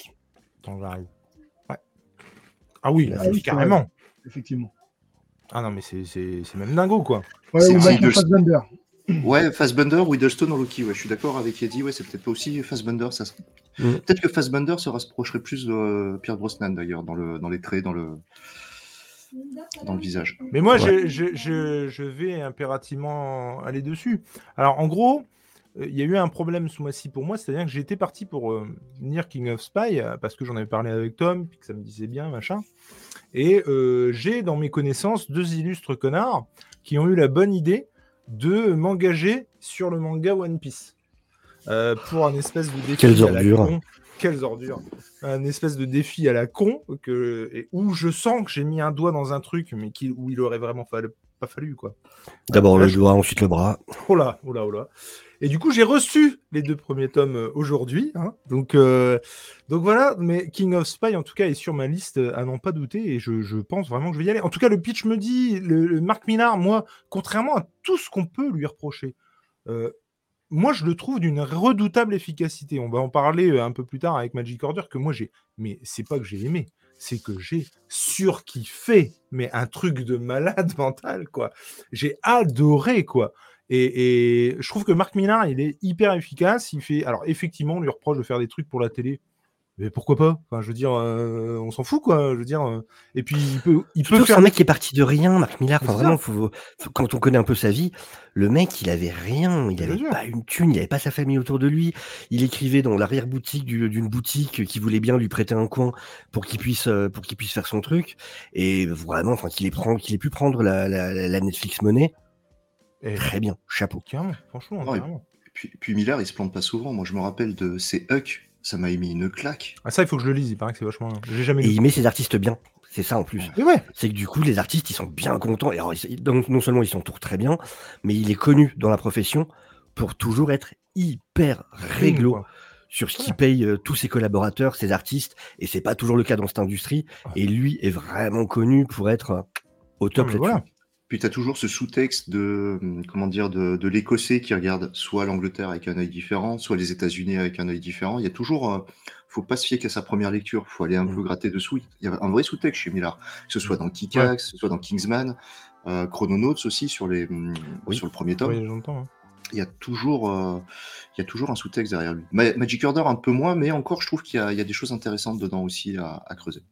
J'arrive. Ouais. Ah oui, Ah ah oui, carrément. effectivement. Ah non, mais c'est- même dingo, quoi. Ouais, C'est ou Michael de- Fassbender. Ouais, Fassbender ou Hiddleston en Loki, ouais, je suis d'accord avec Eddie, ouais, c'est peut-être pas aussi Fassbender, ça Mm. Peut-être que Fassbender se rapprocherait plus de euh, Pierre Brosnan d'ailleurs, dans, le, dans les traits, dans le, dans le visage. Mais moi, Ouais. je, je- je- je vais impérativement aller dessus. Alors, en gros, euh, il y a eu un problème sous ma scie pour moi, c'est-à-dire que j'étais parti pour euh, venir King of Spy, euh, parce que j'en avais parlé avec Tom, puis que ça me disait bien, machin. Et euh, j'ai dans mes connaissances deux illustres connards qui ont eu la bonne idée de m'engager sur le manga One Piece. Euh, pour un espèce de défi Quelles à la ordures. con. Quelles ordures. Un espèce de défi à la con que, et où je sens que j'ai mis un doigt dans un truc, mais qui, où il aurait vraiment fallu- pas fallu, quoi. D'abord le doigt, ensuite le bras. Oh là, oh là, oh là. Et du coup, j'ai reçu les deux premiers tomes euh, aujourd'hui. hein. Donc, euh, donc voilà, mais King of Spy, en tout cas, est sur ma liste à n'en pas douter. Et je, je pense vraiment que je vais y aller. En tout cas, le pitch me dit, le, le Marc Millard, moi, contrairement à tout ce qu'on peut lui reprocher, euh, moi, je le trouve d'une redoutable efficacité. On va en parler euh, un peu plus tard avec Magic Order, que moi, j'ai. Mais c'est pas que j'ai aimé, c'est que j'ai surkiffé. Mais un truc de malade [LAUGHS] mental, quoi. J'ai adoré, quoi. Et, je trouve que Marc Millard, il est hyper efficace. Il fait, alors effectivement, on lui reproche de faire des trucs pour la télé. Mais pourquoi pas? Enfin, je veux dire, euh, on s'en fout, quoi. Je veux dire, euh, et puis il peut, il peut Surtout que c'est faire. un mec qui est parti de rien, Marc Millard. Enfin, vraiment, faut, faut- quand on connaît un peu sa vie, le mec, il avait rien. Il avait pas une thune, il avait pas sa famille autour de lui. Il écrivait dans l'arrière-boutique du- d'une boutique qui voulait bien lui prêter un coin pour qu'il puisse, euh, pour qu'il puisse faire son truc. Et vraiment, enfin, qu'il ait, prend- qu'il ait pu prendre la, la- la Netflix monnaie, Et- très bien, chapeau. Carrément, franchement, et- carrément. Et puis, puis Miller, il se plante pas souvent. Moi, je me rappelle de ces Huck, ça m'a émis une claque. Ah, ça, il faut que je le lise. Il paraît que c'est vachement. J'ai jamais Et lu. il met ses artistes bien. C'est ça en plus. Mais ouais. c'est que du coup, les artistes, ils sont bien contents. Et alors, ils- donc, non seulement ils s'entourent très bien, mais il est connu dans la profession pour toujours être hyper réglo quoi. sur ce qui Ouais. paye euh, tous ses collaborateurs, ses artistes. Et c'est pas toujours le cas dans cette industrie. Ouais. Et lui est vraiment connu pour être euh, au top mais là-dessus. voilà. Puis tu as toujours ce sous-texte de, hum, comment dire, de, de l'Écossais qui regarde soit l'Angleterre avec un œil différent, soit les États-Unis avec un œil différent. Il y a toujours, euh, faut pas se fier qu'à sa première lecture, faut aller un Mm. peu gratter dessous. Il y a un vrai sous-texte chez Millard, que ce soit dans Kika, que ce soit dans Kingsman, euh, Chrononauts aussi sur, les, hum, Oui. sur le premier tome. Oui, j'entends. hein. Il y a toujours, euh, il y a toujours un sous-texte derrière lui. Ma- Magic Order un peu moins, mais encore, je trouve qu'il y, y a des choses intéressantes dedans aussi à, à creuser.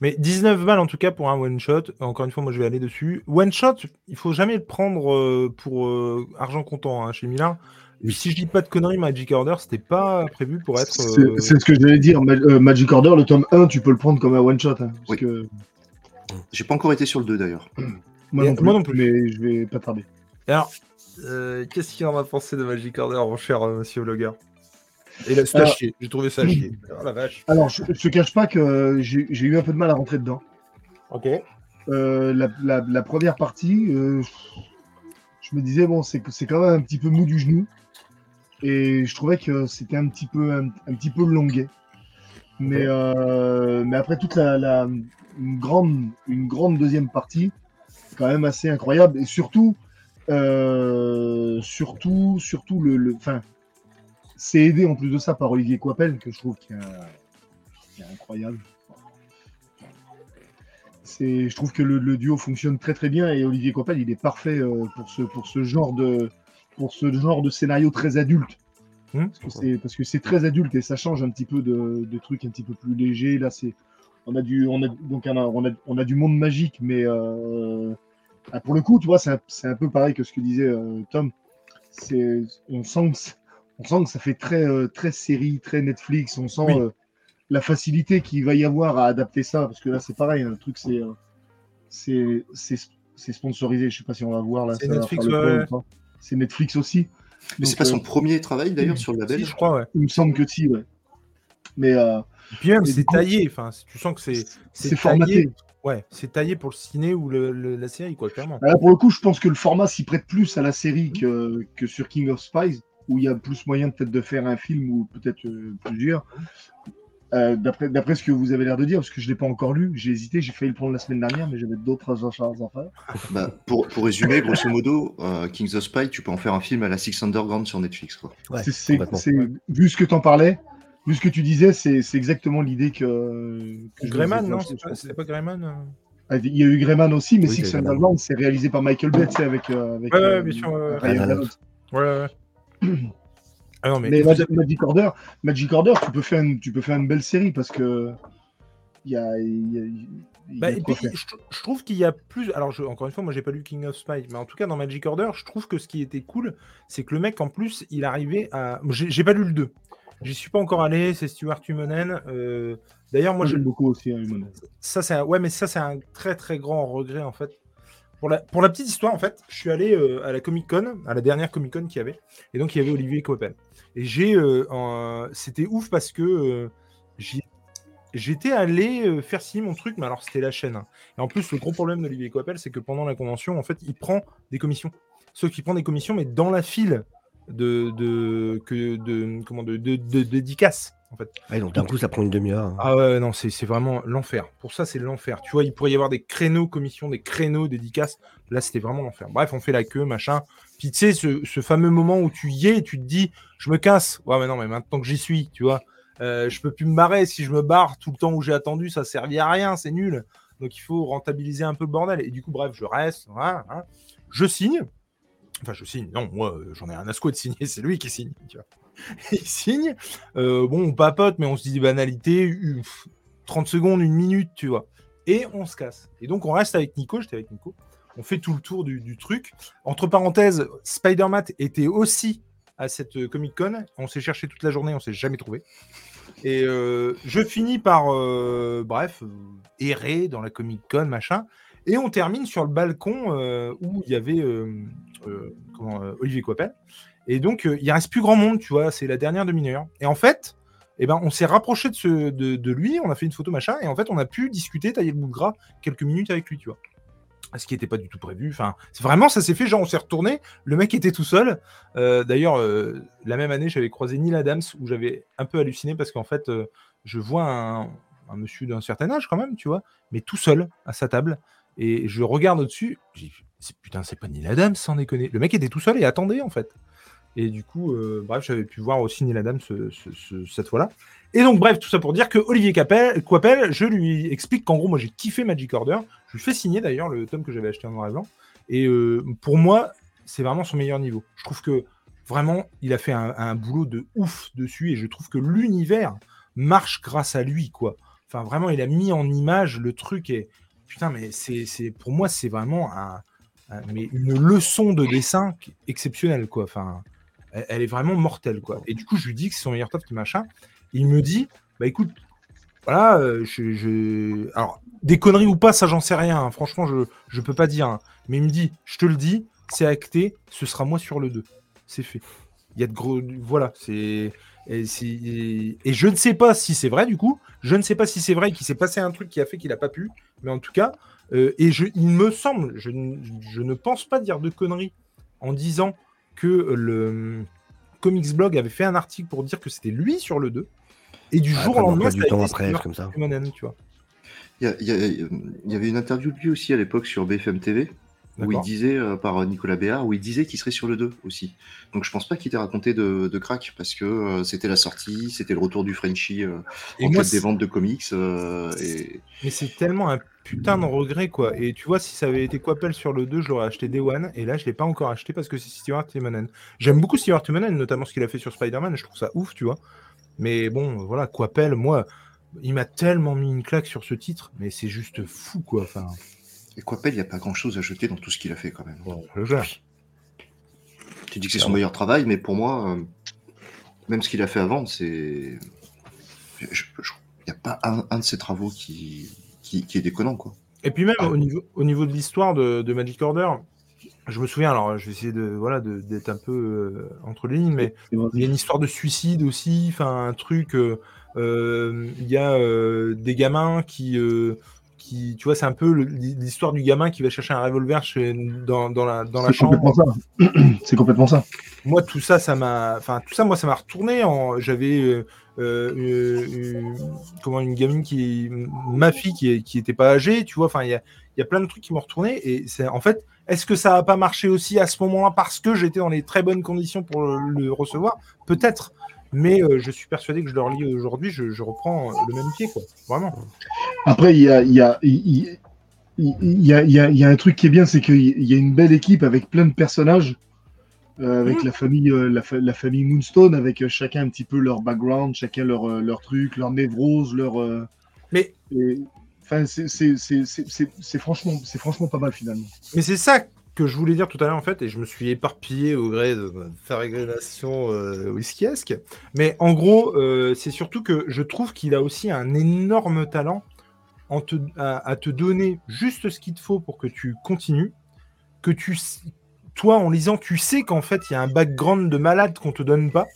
Mais 19 balles en tout cas pour un one shot. Encore une fois, moi je vais aller dessus. One shot, il faut jamais le prendre euh, pour euh, argent comptant hein, chez Milan. Oui. Si je dis pas de conneries, Magic Order, c'était pas prévu pour être. C'est euh, c'est ce que j'allais dire. Ma- euh, Magic Order, le tome 1, tu peux le prendre comme un one-shot. hein, parce Oui. que J'ai pas encore été sur le 2 d'ailleurs. [CLEARS THROAT] moi, non plus, moi non plus. Mais je vais pas tarder. Alors, euh, qu'est-ce qu'il en a pensé de Magic Order, mon cher euh, monsieur Vlogger Et là, c'est à chier. J'ai trouvé ça à chier. [LAUGHS] Oh la vache. Alors, je, je te cache pas que j'ai j'ai eu un peu de mal à rentrer dedans. Ok. Euh, la, la- la première partie, euh, je me disais, bon, c'est quand même un petit peu mou du genou. Et je trouvais que c'était un petit peu, un, un petit peu longuet. Mais, euh, mais après toute la, la- une, grande, une grande deuxième partie, quand même assez incroyable. Et surtout, euh, surtout, surtout le, le, c'est aidé en plus de ça par Olivier Coipel, que je trouve qui est, est incroyable. C'est, je trouve que le, le duo fonctionne très très bien et Olivier Coppel, il est parfait euh, pour ce pour ce genre de pour ce genre de scénario très adulte. Hmm. Parce que c'est très adulte et ça change un petit peu de, de trucs un petit peu plus légers. Là, c'est on a du on a donc on a, on a, on a du monde magique, mais euh, ah, pour le coup, tu vois, c'est un, un peu pareil que ce que disait euh, Tom. On sent que on sent que ça fait très euh, très série, très Netflix. On sent Oui. euh, la facilité qu'il va y avoir à adapter ça, parce que là, c'est pareil, hein, le truc, c'est euh, c'est c'est c'est sponsorisé. Je sais pas si on va voir là. C'est Netflix, ouais. C'est Netflix aussi. Mais c'est pas son premier travail d'ailleurs sur le label Si, je crois, ouais. Il me semble que si, ouais. Mais euh, Et puis même, Et c'est taillé. Enfin, tu sens que c'est c'est taillé. formaté. Ouais, c'est taillé pour le ciné ou le, le- la série, quoi, clairement. Là, pour le coup, je pense que le format s'y prête plus à la série que, que sur King of Spies, où il y a plus moyen peut-être de faire un film ou peut-être euh, plusieurs. Euh, D'après ce que vous avez l'air de dire, parce que je ne l'ai pas encore lu, j'ai hésité, j'ai failli le prendre la semaine dernière, mais j'avais d'autres achats à faire. Bah, pour, pour résumer, grosso modo, euh, Kings of Spy, tu peux en faire un film à la Six Underground sur Netflix. Quoi. Ouais, C'est- vu ce que tu en parlais, vu ce que tu disais, c'est c'est exactement l'idée que, que Greyman, non c'est pas- pas Greyman euh Ah, Il y a eu Greyman aussi, mais Oui, Six. Underground, c'est réalisé par Michael Bay, avec, euh, avec Ouais, ouais, euh, bien sûr, ouais, ouais. Ah non, mais. Mais Mag- Magic Order, Magic Order, tu peux faire une, tu peux faire une belle série parce que il y a, il y a- il y a Bah, de et quoi puis, faire. je, je trouve qu'il y a plus. Alors, je- encore une fois, moi, j'ai pas lu King of Spy, mais en tout cas, dans Magic Order, je trouve que ce qui était cool, c'est que le mec, en plus, il arrivait à. J'ai pas lu le 2. J'y suis pas encore allé, c'est Stuart Humonen. euh, D'ailleurs, moi, j'aime beaucoup aussi hein, Human. ça c'est un... ouais mais ça c'est un très très grand regret en fait pour la, pour la petite histoire en fait je suis allé euh, à la Comic Con à la dernière Comic Con qu'il y avait. Et donc il y avait Olivier Coppel. Et j'ai euh, c'était ouf parce que euh, j'étais allé faire signer mon truc mais alors c'était la chaîne hein. et en plus le gros problème d'Olivier Coppel c'est que pendant la convention en fait il prend des commissions. Sauf qu'il prend des commissions mais dans la file de comment de dédicaces en fait Ouais, donc d'un coup, ça prend une demi-heure. hein. ah ouais, non, c'est c'est vraiment l'enfer. Pour ça, c'est l'enfer. Tu vois, il pourrait y avoir des créneaux commissions, des créneaux dédicaces. Là, c'était vraiment l'enfer. Bref, on fait la queue, machin. Puis tu sais, ce, ce fameux moment où tu y es et tu te dis, je me casse. Ouais, mais non, mais maintenant que j'y suis, tu vois, euh, je peux plus me marrer. Si je me barre tout le temps où j'ai attendu, ça servit à rien, c'est nul. Donc il faut rentabiliser un peu le bordel. Et du coup, bref, je reste. voilà, hein. Je signe. Enfin, je signe. Non, moi, euh, j'en ai un asco de signer. [LAUGHS] C'est lui qui signe. Tu vois. [LAUGHS] il signe. Euh, bon, on papote, mais on se dit des banalités. Uf, 30 secondes, une minute, tu vois. Et on se casse. Et donc, on reste avec Nico. J'étais avec Nico. On fait tout le tour du, truc. Entre parenthèses, Spider-Man était aussi à cette Comic Con. On s'est cherché toute la journée, on s'est jamais trouvé. Et euh, je finis par, euh, bref, euh, errer dans la Comic Con, machin. Et on termine sur le balcon euh, où il y avait euh, euh, euh, Olivier Coppel. Et donc, euh, il reste plus grand monde, tu vois, c'est la dernière demi-heure. Et en fait, eh ben, on s'est rapproché de, ce, de, lui, on a fait une photo, machin, et en fait, on a pu discuter, tailler le bout de gras quelques minutes avec lui, tu vois. Ce qui n'était pas du tout prévu. Enfin, vraiment, ça s'est fait, genre, on s'est retourné, le mec était tout seul. Euh, D'ailleurs, euh, la même année, j'avais croisé Neil Adams, où j'avais un peu halluciné, parce qu'en fait, je vois un, monsieur d'un certain âge, quand même, tu vois, mais tout seul, à sa table, et je regarde au-dessus, putain, c'est pas Neil Adams, sans déconner. Le mec était tout seul et attendait, en fait. Et du coup, euh, bref, j'avais pu voir aussi Neil Adams ce- ce- ce- cette fois-là. Et donc, bref, tout ça pour dire que Olivier Capel, je lui explique qu'en gros, moi, j'ai kiffé Magic Order. Je lui fais signer d'ailleurs le tome que j'avais acheté en noir et blanc. Et euh, pour moi, c'est vraiment son meilleur niveau. Je trouve que vraiment, il a fait un, boulot de ouf dessus. Et je trouve que l'univers marche grâce à lui, quoi. Enfin, vraiment, il a mis en image le truc. Et putain, mais c'est, pour moi, c'est vraiment une leçon de dessin exceptionnelle, quoi. Enfin, elle, est vraiment mortelle, quoi. Et du coup, je lui dis que c'est son meilleur top, qui machin. Il me dit, bah écoute, voilà, euh, je, alors des conneries ou pas, ça j'en sais rien. hein. Franchement, je je peux pas dire. hein. Mais il me dit, je te le dis, c'est acté, ce sera moi sur le 2. C'est fait. Il y a de gros, voilà, et, je ne sais pas si c'est vrai du coup. Je ne sais pas si c'est vrai qu'il s'est passé un truc qui a fait qu'il a pas pu. Mais en tout cas, euh, et je, il me semble, je, je ne pense pas dire de conneries en disant que le Comics Blog avait fait un article pour dire que c'était lui sur le 2. Et du jour au lendemain, du ça a temps été après, Stuart comme ça. Timonen, tu vois. Il y, y avait une interview de lui aussi à l'époque sur BFM TV où il D'accord. disait, euh, par Nicolas Béard, où il disait qu'il serait sur le 2 aussi. Donc je pense pas qu'il t'ait raconté de, de crack parce que euh, c'était la sortie, c'était le retour du Frenchie euh, Et en moi, quête des c'est- ventes de comics. euh, et... Mais c'est tellement un putain de regret, quoi. Et tu vois, si ça avait été Quappel sur le 2, je l'aurais acheté Day One. Et là, je l'ai pas encore acheté parce que c'est Stuart Timonen. J'aime beaucoup Stuart Timonen, notamment ce qu'il a fait sur Spider-Man. Je trouve ça ouf, tu vois. Mais bon, voilà, Quappel, moi, il m'a tellement mis une claque sur ce titre. Mais c'est juste fou, quoi. Enfin, et Coppel, il n'y a pas grand chose à jeter dans tout ce qu'il a fait quand même. bon. Tu dis que c'est son meilleur travail, mais pour moi, euh, même ce qu'il a fait avant, c'est. Il n'y a pas un, un de ses travaux qui, qui, qui est déconnant, quoi. Et puis même Ah. au, niveau, au niveau de l'histoire de, de Magic Order, je me souviens, alors je vais essayer de voilà d'être un peu euh, entre les lignes, mais il y a une histoire de suicide aussi, enfin un truc. euh, Il y a des gamins qui, qui, tu vois, c'est un peu l'histoire du gamin qui va chercher un revolver chez, dans, dans la dans la chambre. [CLEARS THROAT] C'est complètement ça. Moi, tout ça, ça m'a, enfin, tout ça, moi, ça m'a retourné. En... J'avais, euh, euh, une- comment, une gamine qui, ma fille, qui, qui était pas âgée, tu vois. Enfin, il y a, y a plein de trucs qui m'ont retourné. Et c'est, en fait, est-ce que ça a pas marché aussi à ce moment-là parce que j'étais dans les très bonnes conditions pour le, le recevoir? Peut-être. Mais euh, je suis persuadé que je le relis aujourd'hui, je, je reprends le même pied, quoi. Vraiment. Après, il y a, y, y, y, un truc qui est bien, c'est qu'il y a une belle équipe avec plein de personnages, euh, avec la famille, euh, la, fa- la famille Moonstone, avec euh, chacun un petit peu leur background, chacun leur, euh, leur truc, leur névrose, leur. euh, Mais et- Enfin, c'est- franchement, c'est franchement pas mal finalement. Mais c'est ça que je voulais dire tout à l'heure en fait, et je me suis éparpillé au gré de ma pérégrination euh, whiskyesque. Mais en gros, euh, c'est surtout que je trouve qu'il a aussi un énorme talent en te, à, à te donner juste ce qu'il te faut pour que tu continues, que tu, toi en lisant, tu sais qu'en fait il y a un background de malade qu'on te donne pas,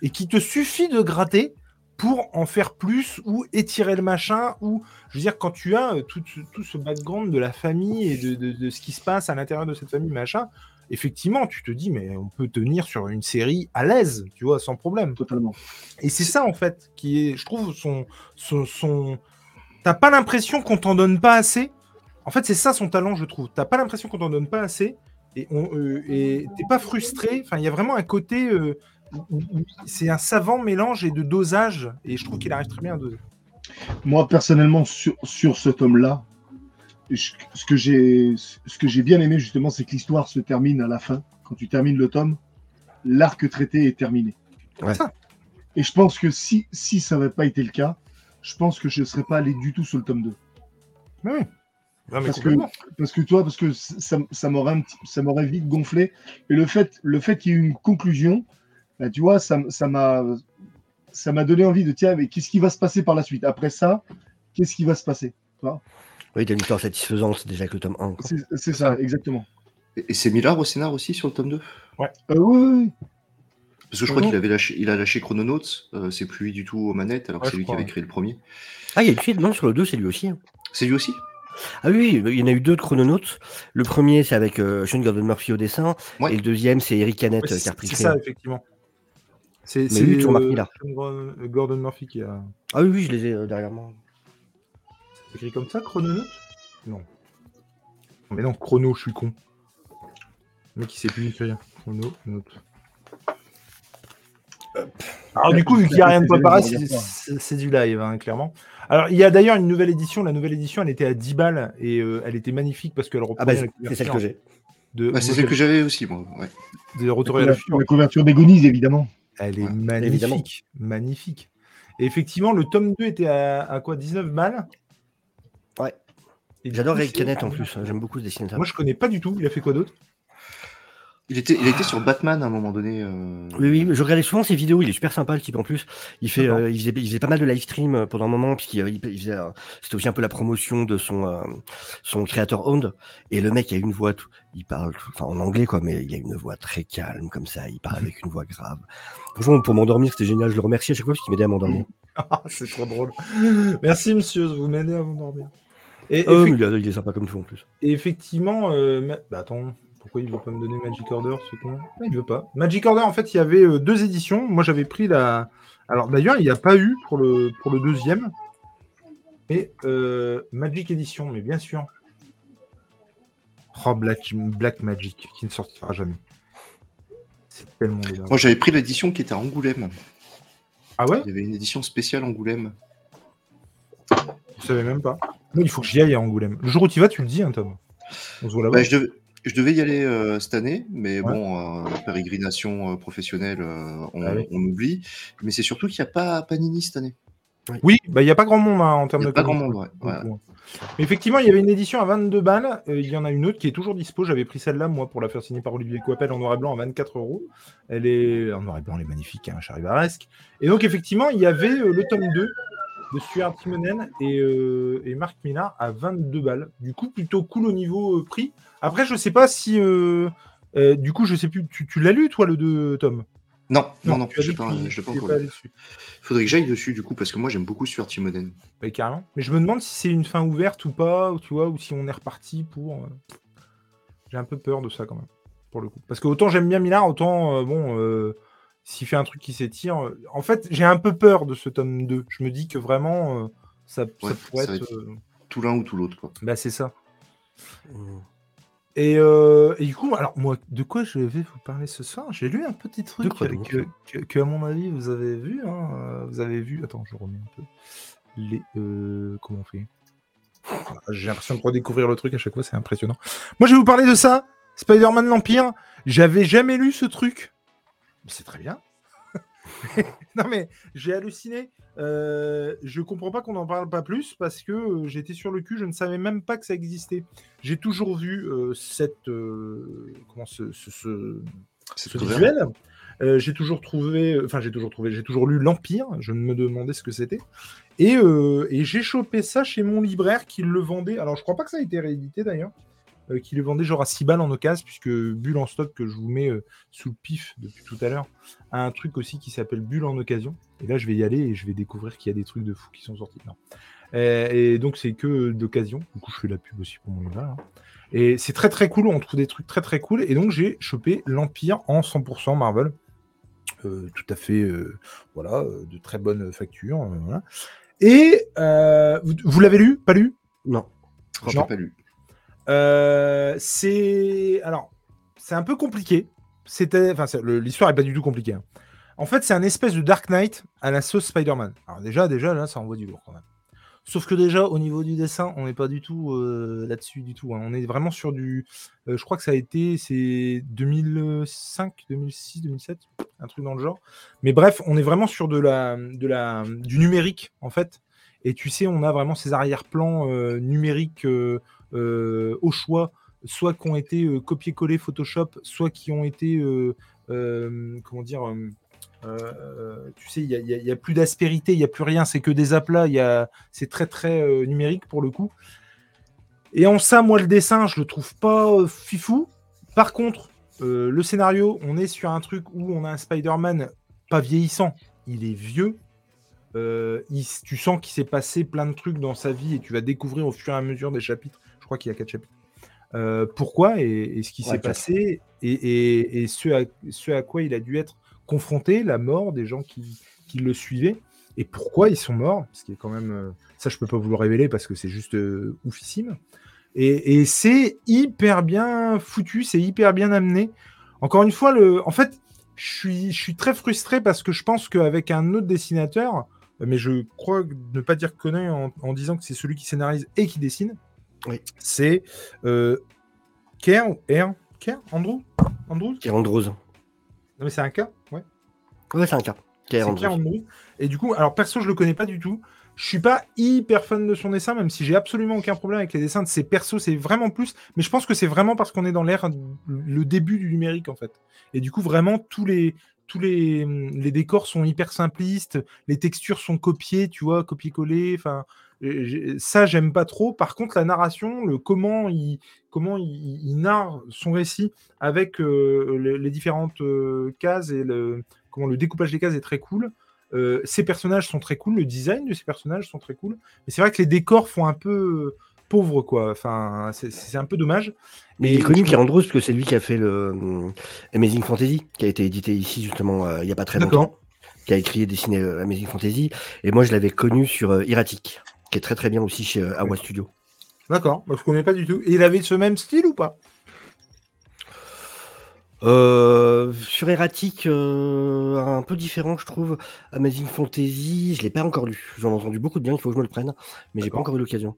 et qu'il te suffit de gratter pour en faire plus ou étirer le machin ou je veux dire quand tu as euh, tout, ce- tout ce background de la famille et de, de- de ce qui se passe à l'intérieur de cette famille machin effectivement tu te dis mais on peut tenir sur une série à l'aise tu vois sans problème. Totalement. et c'est ça en fait qui est je trouve son son, son... t'as pas l'impression qu'on t'en donne pas assez. En fait c'est ça son talent je trouve. T'as pas l'impression qu'on t'en donne pas assez et on euh, t'es pas frustré. Enfin il y a vraiment un côté euh, c'est un savant mélange et de dosage et je trouve qu'il arrive très bien à doser Moi, personnellement, sur, sur ce tome-là, je- ce que j'ai ce que j'ai bien aimé, justement, c'est que l'histoire se termine à la fin. Quand tu termines le tome, l'arc traité est terminé. Ouais. Et je pense que si, si ça n'avait pas été le cas, je pense que je ne serais pas allé du tout sur le tome 2. Mais oui Non, mais Parce que, parce que toi, parce que ça, ça m'aurait ça vite gonflé. Et le fait, le fait qu'il y ait eu une conclusion, bah, tu vois, ça m'a ça m'a donné envie de tiens, mais qu'est-ce qui va se passer par la suite? Après ça, qu'est-ce qui va se passer? Oui, t'as une histoire satisfaisante déjà avec le tome 1. quoi. C'est ça, exactement. Et, et c'est Millard au scénar aussi sur le tome 2 Euh, oui, oui, oui. Parce que je crois qu'il avait lâché, il a lâché Chrononauts, euh, c'est plus lui du tout aux manettes, alors que Ouais, c'est lui qui avait ouais. créé le premier. Ah, il y a une suite Non, sur le 2, c'est lui aussi. hein. C'est lui aussi? Ah oui, oui, il y en a eu deux de chrononautes. Le premier, c'est avec euh, Sean Gordon Murphy au dessin. Ouais. Et le deuxième, c'est Eric Canet Ouais, euh, qui a repris c'est ça, effectivement. C'est c'est, lui, tu remarques. Sean Gordon- Murphy qui a Ah oui, oui, je les ai euh, derrière moi. écrit comme ça, Chrononaut Non. Mais non, Chrono, je suis con. Le mec, il sait plus écrire. Chrono, note. Alors, du coup, vu qu'il n'y a rien de préparé, c'est- c'est c'est du live, hein, clairement. Alors, il y a d'ailleurs une nouvelle édition. La nouvelle édition, elle était à 10 balles et euh, elle était magnifique parce qu'elle Ah reprenait bah, la c'est c'est celle que couverture j'ai. de, Bah, C'est celle que j'avais aussi, moi. Ouais. de Retour à la La, Future. la couverture d'Agonise, évidemment. Elle est Ouais, magnifique. évidemment. Magnifique. Et effectivement, le tome 2 était à, à quoi 19 balles? Ouais. J'adore c'est- Canet en plus. hein, J'aime beaucoup ce dessinateur. Moi, je connais pas du tout. Il a fait quoi d'autre? Il était, il était sur Batman à un moment donné. euh, Oui, oui, je regardais souvent ses vidéos, il est super sympa le type en plus. Il, fait, euh, il, faisait, il faisait pas mal de live stream euh, pendant un moment, puisqu'il il, il faisait, euh, c'était aussi un peu la promotion de son, euh, son créateur owned. Et le mec a une voix, tout- il parle enfin, en anglais quoi, mais il a une voix très calme comme ça, il parle avec une voix grave. Franchement, pour m'endormir, c'était génial, je le remercie à chaque fois parce qu'il m'aidait à m'endormir. [LAUGHS] Ah, C'est trop drôle. Merci, monsieur, vous m'aidez à m'endormir. Et, mais il, est- sympa comme tout en plus. et effectivement, euh, bah, attends, pourquoi il veut pas me donner Magic Order ce con Il veut pas. Magic Order, en fait, il y avait euh, deux éditions. Moi, j'avais pris la. Alors, d'ailleurs, il n'y a pas eu pour le, pour le deuxième. Et euh, Magic Edition, mais bien sûr. Oh, Black, Black Magic, qui ne sortira jamais. C'est tellement bien. Moi, j'avais pris l'édition qui était à Angoulême. Ah ouais? Il y avait une édition spéciale Angoulême. Je savais même pas. Moi, il faut que j'y aille à Angoulême. Le jour où tu y vas, tu le dis, hein, Tom. On se voit là-bas. Bah, je, devais, je devais y aller euh, cette année, mais Ouais. bon, euh, pérégrination euh, professionnelle, euh, on, Ah oui. on oublie. Mais c'est surtout qu'il n'y a pas Panini cette année. Oui, bah, il n'y a pas grand monde hein, en Il termes n'y de a pas grand comics. monde, ouais. ouais. Donc, ouais. Mais effectivement, il y avait une édition à 22 balles. euh, il y en a une autre qui est toujours dispo. J'avais pris celle-là, moi, pour la faire signer par Olivier Coppel en noir et blanc à 24 euros. Elle est en noir et blanc, elle est magnifique, hein, charivaresque. Et donc, effectivement, il y avait euh, le tome 2 de Stuart Timonen et, euh, et Marc Millar à 22 balles. Du coup, plutôt cool au niveau euh, prix. Après, je sais pas si. euh, euh, du coup, je sais plus. Tu, tu l'as lu, toi, le 2, Tom? Non, non, non, je dit l'ai pas, je pas encore dessus. Faudrait que j'aille dessus du coup parce que moi j'aime beaucoup Stuart Timonen. Ouais, carrément. Mais je me demande si c'est une fin ouverte ou pas, ou tu vois, ou si on est reparti pour. euh, J'ai un peu peur de ça quand même, pour le coup. Parce que autant j'aime bien Millard, autant euh, bon, euh, s'il fait un truc qui s'étire. En fait, j'ai un peu peur de ce tome 2. Je me dis que vraiment, euh, ça, pourrait ça être. être- euh, Tout l'un ou tout l'autre quoi. Bah, c'est ça. Mm. Et, euh, et du coup, alors moi, de quoi je vais vous parler ce soir? J'ai lu un petit truc que, que- que, à mon avis, vous avez vu. hein, euh, vous avez vu. Attends, je remets un peu. Les, euh, comment on fait? J'ai l'impression de redécouvrir le truc à chaque fois, c'est impressionnant. Moi, je vais vous parler de ça. Spider-Man l'Empire. J'avais jamais lu ce truc. C'est très bien. [LAUGHS] non mais j'ai halluciné. Euh, je comprends pas qu'on n'en parle pas plus parce que euh, j'étais sur le cul, je ne savais même pas que ça existait. J'ai toujours vu euh, cette comment ce, ce- ce- ce visuel. J'ai toujours trouvé, enfin j'ai toujours trouvé, j'ai toujours lu l'Empire. Je me demandais ce que c'était. Et, et j'ai chopé ça chez mon libraire qui le vendait. Alors je crois pas que ça a été réédité d'ailleurs. Euh, qui le vendait genre à 6 balles en occasion, puisque Bulle en stock que je vous mets euh, sous le pif depuis tout à l'heure, a un truc aussi qui s'appelle Bulle en occasion. Et là, je vais y aller et je vais découvrir qu'il y a des trucs de fou qui sont sortis. Non. Euh, et donc, c'est que d'occasion. Du coup, je fais la pub aussi pour mon libraire. hein. Et c'est très très cool, on trouve des trucs très très cool. Et donc, j'ai chopé l'Empire en 100% Marvel. Euh, tout à fait, voilà, de très bonne facture. voilà. Et vous, vous l'avez lu? Pas lu? Non. Non. pas lu. Euh, c'est alors c'est un peu compliqué. C'était, enfin, l'histoire est pas du tout compliquée. hein. En fait, c'est un espèce de Dark Knight à la sauce Spider-Man. Alors déjà, déjà là, ça envoie du lourd quand même. Sauf que déjà, au niveau du dessin, on n'est pas du tout euh, là-dessus du tout. hein. On est vraiment sur du, euh, je crois que ça a été, c'est 2005, 2006, 2007, un truc dans le genre. Mais bref, on est vraiment sur de la, de la, du numérique en fait. Et tu sais, on a vraiment ces arrière-plans numériques au choix, soit qui ont été euh, copié-collé Photoshop, soit qui ont été, euh, euh, comment dire, euh, euh, tu sais, il n'y a, plus d'aspérité, il n'y a plus rien, c'est que des aplats, y a- c'est très très euh, numérique pour le coup. Et en ça, moi, le dessin, je le trouve pas euh, fifou. Par contre, euh, le scénario, on est sur un truc où on a un Spider-Man pas vieillissant, il est vieux. Euh, tu sens qu'il s'est passé plein de trucs dans sa vie et tu vas découvrir au fur et à mesure des chapitres. Je crois qu'il y a quatre chapitres. Euh, pourquoi et, et ce qui s'est passé et, et- et ce, à, ce à quoi il a dû être confronté, la mort des gens qui, qui le suivaient et pourquoi ils sont morts, ce qui est quand même euh, ça je peux pas vous le révéler parce que c'est juste euh, oufissime. Et, c'est hyper bien foutu, c'est hyper bien amené. Encore une fois, le, en fait, je suis, je suis très frustré parce que je pense qu'avec un autre dessinateur, mais je crois ne pas dire connu en, en disant que c'est celui qui scénarise et qui dessine. Oui. C'est euh, Kerr, R, Kerr, Andrew, Andrew? Pierre Andrews. Non mais c'est un K, ouais. Ouais, c'est un. Pierre C'est Andrews. Et du coup, alors perso, je le connais pas du tout. Je suis pas hyper fan de son dessin, même si j'ai absolument aucun problème avec les dessins de ses persos. C'est vraiment plus. Mais je pense que c'est vraiment parce qu'on est dans l'ère, le début du numérique en fait. Et du coup, vraiment tous les tous les, les décors sont hyper simplistes, les textures sont copiées, tu vois, copier-coller. Enfin, ça j'aime pas trop. Par contre, la narration, le comment il comment il, il narre son récit avec euh, les, les différentes euh, cases et le comment le découpage des cases est très cool. Euh, ces personnages sont très cool, le design de ces personnages sont très cool. Mais c'est vrai que les décors font un peu euh, pauvre, quoi. Enfin, c'est- un peu dommage. Mais il est connu, Pierre Andrews, parce que c'est lui qui a fait le Amazing Fantasy, qui a été édité ici, justement, euh, il n'y a pas très longtemps, qui a écrit et dessiné euh, Amazing Fantasy. Et moi, je l'avais connu sur euh, Erratic, qui est très très bien aussi chez euh, Awa Studio. D'accord, moi, je connais pas du tout. Et il avait ce même style ou pas? Euh, sur Erratic, euh, un peu différent, je trouve. Amazing Fantasy, je l'ai pas encore lu. J'en ai entendu beaucoup de bien, il faut que je me le prenne, mais j'ai pas encore eu l'occasion.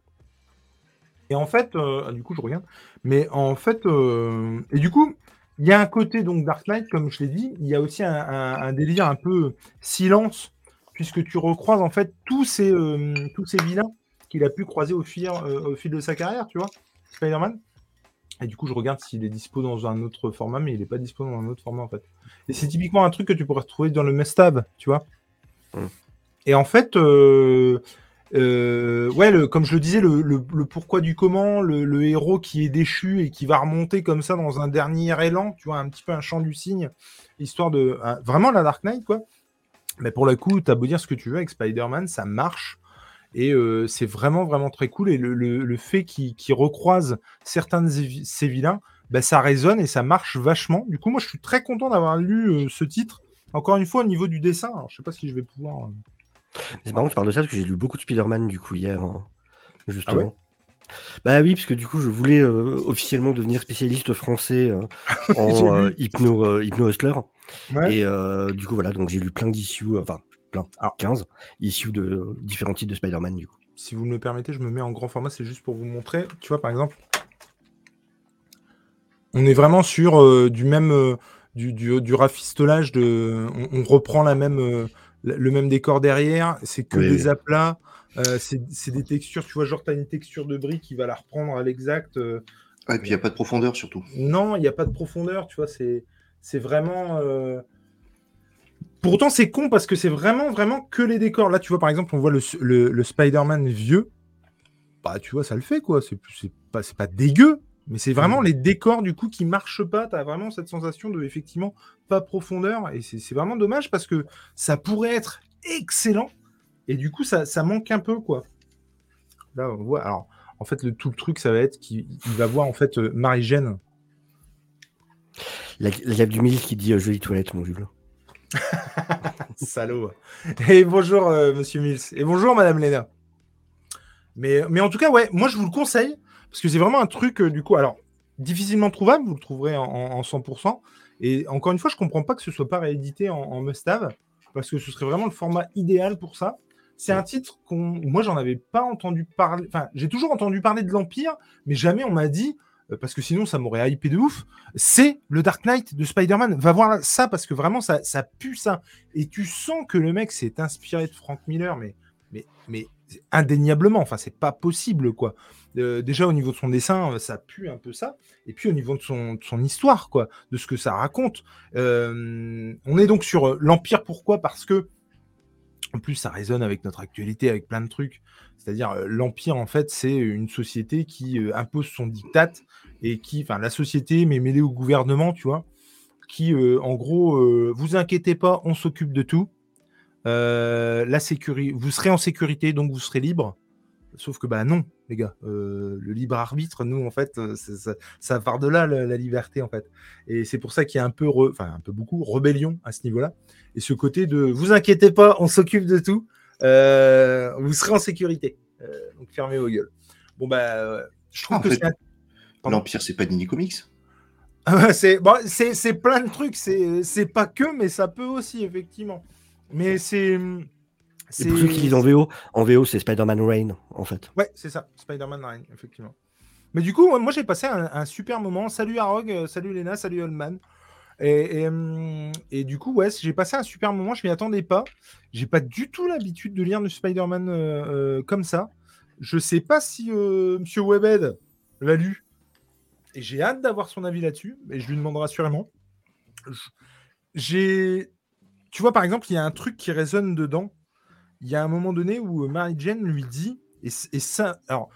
Et en fait, euh, du coup, je regarde. Mais en fait, et du coup, il y a un côté donc Dark Knight, comme je l'ai dit. Il y a aussi un, un- un délire un peu silence, puisque tu recroises en fait tous ces euh, tous ces vilains qu'il a pu croiser au fil euh, au fil de sa carrière, tu vois, Spider-Man. Et du coup, je regarde s'il est dispo dans un autre format, mais il n'est pas dispo dans un autre format en fait. Et c'est typiquement un truc que tu pourrais retrouver dans le Mestab, tu vois. Mm. et en fait, euh, euh, ouais, le, comme je le disais, le, le, le pourquoi du comment, le, le, héros qui est déchu et qui va remonter comme ça dans un dernier élan, tu vois, un petit peu un chant du cygne, histoire de vraiment la Dark Knight, quoi. Mais pour le coup, t'as beau dire ce que tu veux avec Spider-Man, ça marche. Et euh, c'est vraiment, vraiment très cool. Et le, le, le fait qu'il qu recroise certains de ces vilains, bah, ça résonne et ça marche vachement. Du coup, moi, je suis très content d'avoir lu euh, ce titre. Encore une fois, au niveau du dessin, alors, je sais pas si je vais pouvoir. Euh, c'est marrant que tu parles de ça parce que j'ai lu beaucoup de Spider-Man du coup hier, hein, justement. Ah ouais? Bah oui, parce que du coup, je voulais euh, officiellement devenir spécialiste français euh, [LAUGHS] en euh, hypno, euh, hypno hustler. Ouais. Et euh, du coup, voilà, donc j'ai lu plein d'issues, enfin plein, Alors, 15 issues de différents types de Spider-Man du coup. Si vous me le permettez, je me mets en grand format, c'est juste pour vous montrer. Tu vois, par exemple, on est vraiment sur du même du, du, du, rafistolage de. On, on reprend la même le même décor derrière, c'est que oui. des aplats. Euh, c'est des textures, tu vois, genre tu as une texture de brique qui va la reprendre à l'exact. Euh, ah, et puis il n'y a pas de profondeur surtout. Non, il n'y a pas de profondeur, tu vois, c'est vraiment. Euh... Pourtant, c'est con parce que c'est vraiment, vraiment que les décors. Là, tu vois, par exemple, on voit le, le, le Spider-Man vieux. Bah, tu vois, ça le fait, quoi. C'est pas, pas dégueu, mais c'est vraiment mmh. les décors, du coup, qui marchent pas. Tu as vraiment cette sensation de, effectivement, pas profondeur. Et c'est vraiment dommage parce que ça pourrait être excellent et du coup, ça, ça, manque un peu, quoi. Là, on voit. Alors, en fait, le, tout le truc, ça va être qu'il va voir, en fait, euh, Marie-Jeanne. La, la du mille qui dit euh, jolie toilette, mon Jules. [LAUGHS] Salaud. Et bonjour, euh, monsieur Mills. Et bonjour, madame Léna. Mais, mais en tout cas, ouais, moi, je vous le conseille. Parce que c'est vraiment un truc, euh, du coup, alors, difficilement trouvable. Vous le trouverez en, en, 100%. Et encore une fois, je comprends pas que ce soit pas réédité en, en must-have. Parce que ce serait vraiment le format idéal pour ça. C'est un titre qu'on, moi, j'en avais pas entendu parler. Enfin, j'ai toujours entendu parler de l'Empire, mais jamais on m'a dit, parce que sinon ça m'aurait hypé de ouf. C'est le Dark Knight de Spider-Man. Va voir ça parce que vraiment ça, ça pue ça. Et tu sens que le mec s'est inspiré de Frank Miller, mais, indéniablement. Enfin, c'est pas possible, quoi. Euh, déjà au niveau de son dessin, ça pue un peu ça. Et puis au niveau de son, histoire, quoi, de ce que ça raconte. Euh, on est donc sur l'Empire. Pourquoi? Parce que en plus, ça résonne avec notre actualité, avec plein de trucs. C'est-à-dire, euh, l'Empire, en fait, c'est une société qui euh, impose son diktat et qui, enfin, la société, mais mêlée au gouvernement, tu vois, qui, euh, en gros, vous inquiétez pas, on s'occupe de tout. La sécurité, vous serez en sécurité, donc vous serez libre. Sauf que, bah non, les gars, euh, le libre arbitre, nous, en fait, ça, ça, part de là, la, la, liberté, en fait. Et c'est pour ça qu'il y a un peu, re, enfin, un peu beaucoup, rébellion à ce niveau-là. Et ce côté de, vous inquiétez pas, on s'occupe de tout, euh, vous serez en sécurité. Euh, donc, fermez vos gueules. Bon, bah, je trouve ah, que c'est. Un... L'Empire, c'est pas Nini Comics c'est bon, plein de trucs, c'est pas que, mais ça peut aussi, effectivement. Mais c'est et pour ceux qui lisent en VO, en VO, c'est Spider-Man Rain, en fait. Ouais, c'est ça, Spider-Man Rain, effectivement. Mais du coup, moi, j'ai passé un, super moment. Salut Arog, euh, salut Lena, salut Oldman. Et, hum, et, du coup, ouais, j'ai passé un super moment. Je m'y attendais pas. J'ai pas du tout l'habitude de lire du Spider-Man euh, euh, comme ça. Je sais pas si euh, Monsieur Webhead l'a lu. Et j'ai hâte d'avoir son avis là-dessus. Et je lui demanderai sûrement. J'ai, tu vois, par exemple, il y a un truc qui résonne dedans il y a un moment donné où euh, Mary Jane lui dit, et, ça, alors,